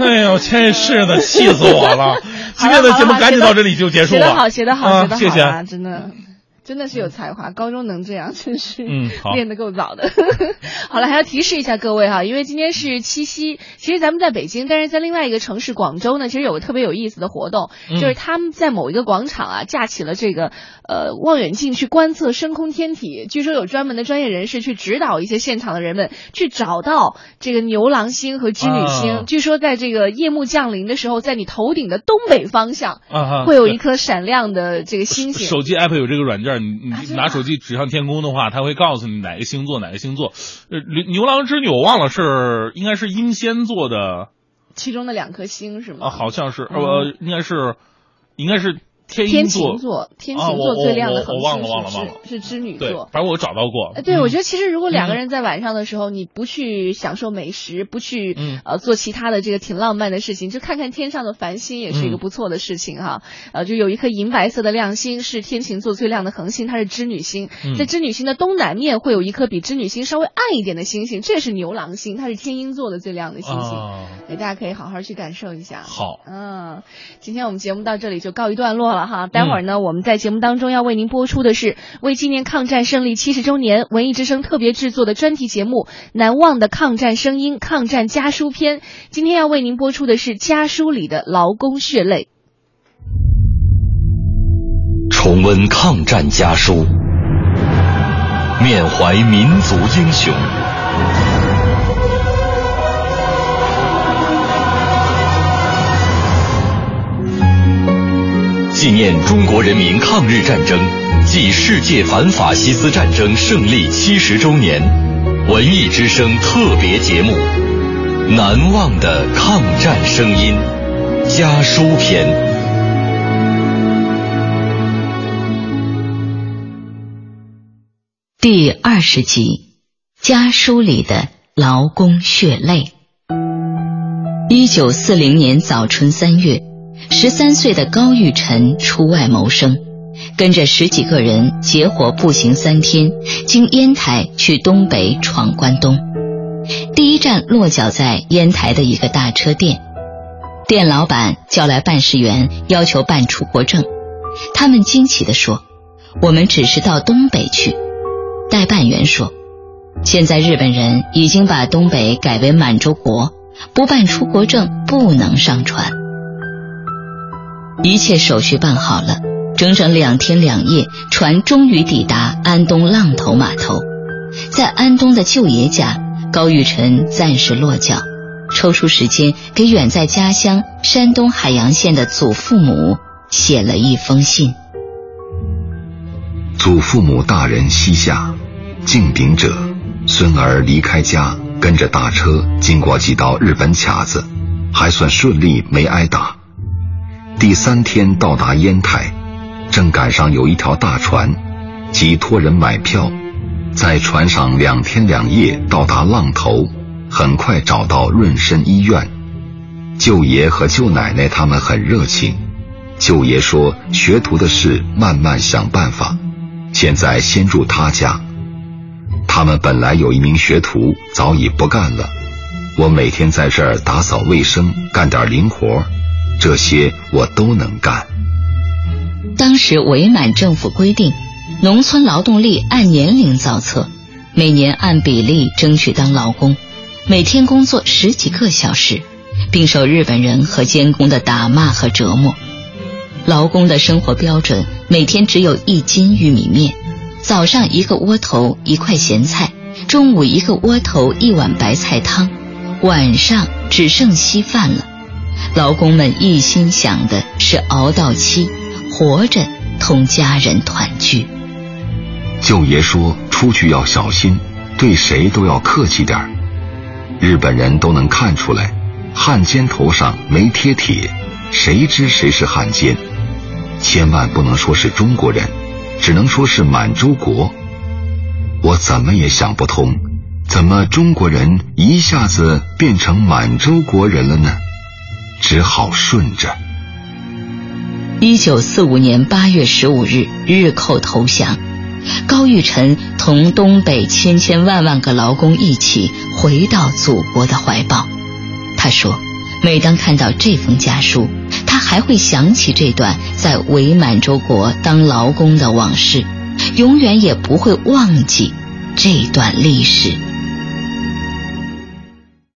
C: [laughs]
A: 哎呦，真是的，气死我了！[laughs] 今天的节目赶紧到这里就结束了。
C: 写得好，写得好，
A: 谢谢
C: 啊！真的。真的是有才华，高中能这样，真是
A: 嗯
C: 练得够早的。[laughs] 好了，还要提示一下各位哈，因为今天是七夕，其实咱们在北京，但是在另外一个城市广州呢，其实有个特别有意思的活动，
A: 嗯
C: 就是他们在某一个广场啊架起了这个呃望远镜去观测深空天体，据说有专门的专业人士去指导一些现场的人们去找到这个牛郎星和织女星。
A: 啊
C: 据说在这个夜幕降临的时候，在你头顶的东北方向
A: 啊
C: 会有一颗闪亮的这个星星。
A: 手机 app 有这个软件，你
C: 啊
A: 你拿手机指向天空的话，它会告诉你哪个星座哪个星座。呃，牛牛郎织女我忘了是应该是英仙座的
C: 其中的两颗星是吗？
A: 啊，好像是，呃，应该是，应该是。天
C: 琴座，天琴座最亮的恒星是是织女座。
A: 反正我找到过。
C: 对，我觉得其实如果两个人在晚上的时候，你不去享受美食，不去呃做其他的这个挺浪漫的事情，就看看天上的繁星，也是一个不错的事情哈。呃，就有一颗银白色的亮星，是天琴座最亮的恒星，它是织女星。在织女星的东南面会有一颗比织女星稍微暗一点的星星，这是牛郎星，它是天鹰座的最亮的星星。哎，大家可以好好去感受一下。
A: 好，
C: 嗯，今天我们节目到这里就告一段落了。哈，待会儿呢，我们在节目当中要为您播出的是为纪念抗战胜利七十周年，文艺之声特别制作的专题节目《难忘的抗战声音》抗战家书篇。今天要为您播出的是家书里的劳工血泪，
F: 重温抗战家书，缅怀民族英雄。纪念中国人民抗日战争暨世界反法西斯战争胜利七十周年，文艺之声特别节目《难忘的抗战声音》家书篇
K: 第二十集：家书里的劳工血泪。一九四零年早春三月。十三岁的高玉晨出外谋生，跟着十几个人结伙步行三天，经烟台去东北闯关东。第一站落脚在烟台的一个大车店，店老板叫来办事员，要求办出国证。他们惊奇地说：“我们只是到东北去。”代办员说：“现在日本人已经把东北改为满洲国，不办出国证不能上船。”一切手续办好了，整整两天两夜，船终于抵达安东浪头码头。在安东的舅爷家，高玉晨暂时落脚，抽出时间给远在家乡山东海阳县的祖父母写了一封信。
L: 祖父母大人膝下，敬禀者，孙儿离开家，跟着大车经过几道日本卡子，还算顺利，没挨打。第三天到达烟台，正赶上有一条大船，即托人买票，在船上两天两夜到达浪头，很快找到润生医院。舅爷和舅奶奶他们很热情。舅爷说：“学徒的事慢慢想办法，现在先住他家。他们本来有一名学徒，早已不干了。我每天在这儿打扫卫生，干点零活儿。”这些我都能干。
K: 当时伪满政府规定，农村劳动力按年龄造册，每年按比例争取当劳工，每天工作十几个小时，并受日本人和监工的打骂和折磨。劳工的生活标准每天只有一斤玉米面，早上一个窝头一块咸菜，中午一个窝头一碗白菜汤，晚上只剩稀饭了。劳工们一心想的是熬到期，活着同家人团聚。
L: 舅爷说：“出去要小心，对谁都要客气点儿。日本人都能看出来，汉奸头上没贴铁，谁知谁是汉奸？千万不能说是中国人，只能说是满洲国。我怎么也想不通，怎么中国人一下子变成满洲国人了呢？”只好顺着。
K: 一九四五年八月十五日，日寇投降，高玉晨同东北千千万万个劳工一起回到祖国的怀抱。他说：“每当看到这封家书，他还会想起这段在伪满洲国当劳工的往事，永远也不会忘记这段历史。”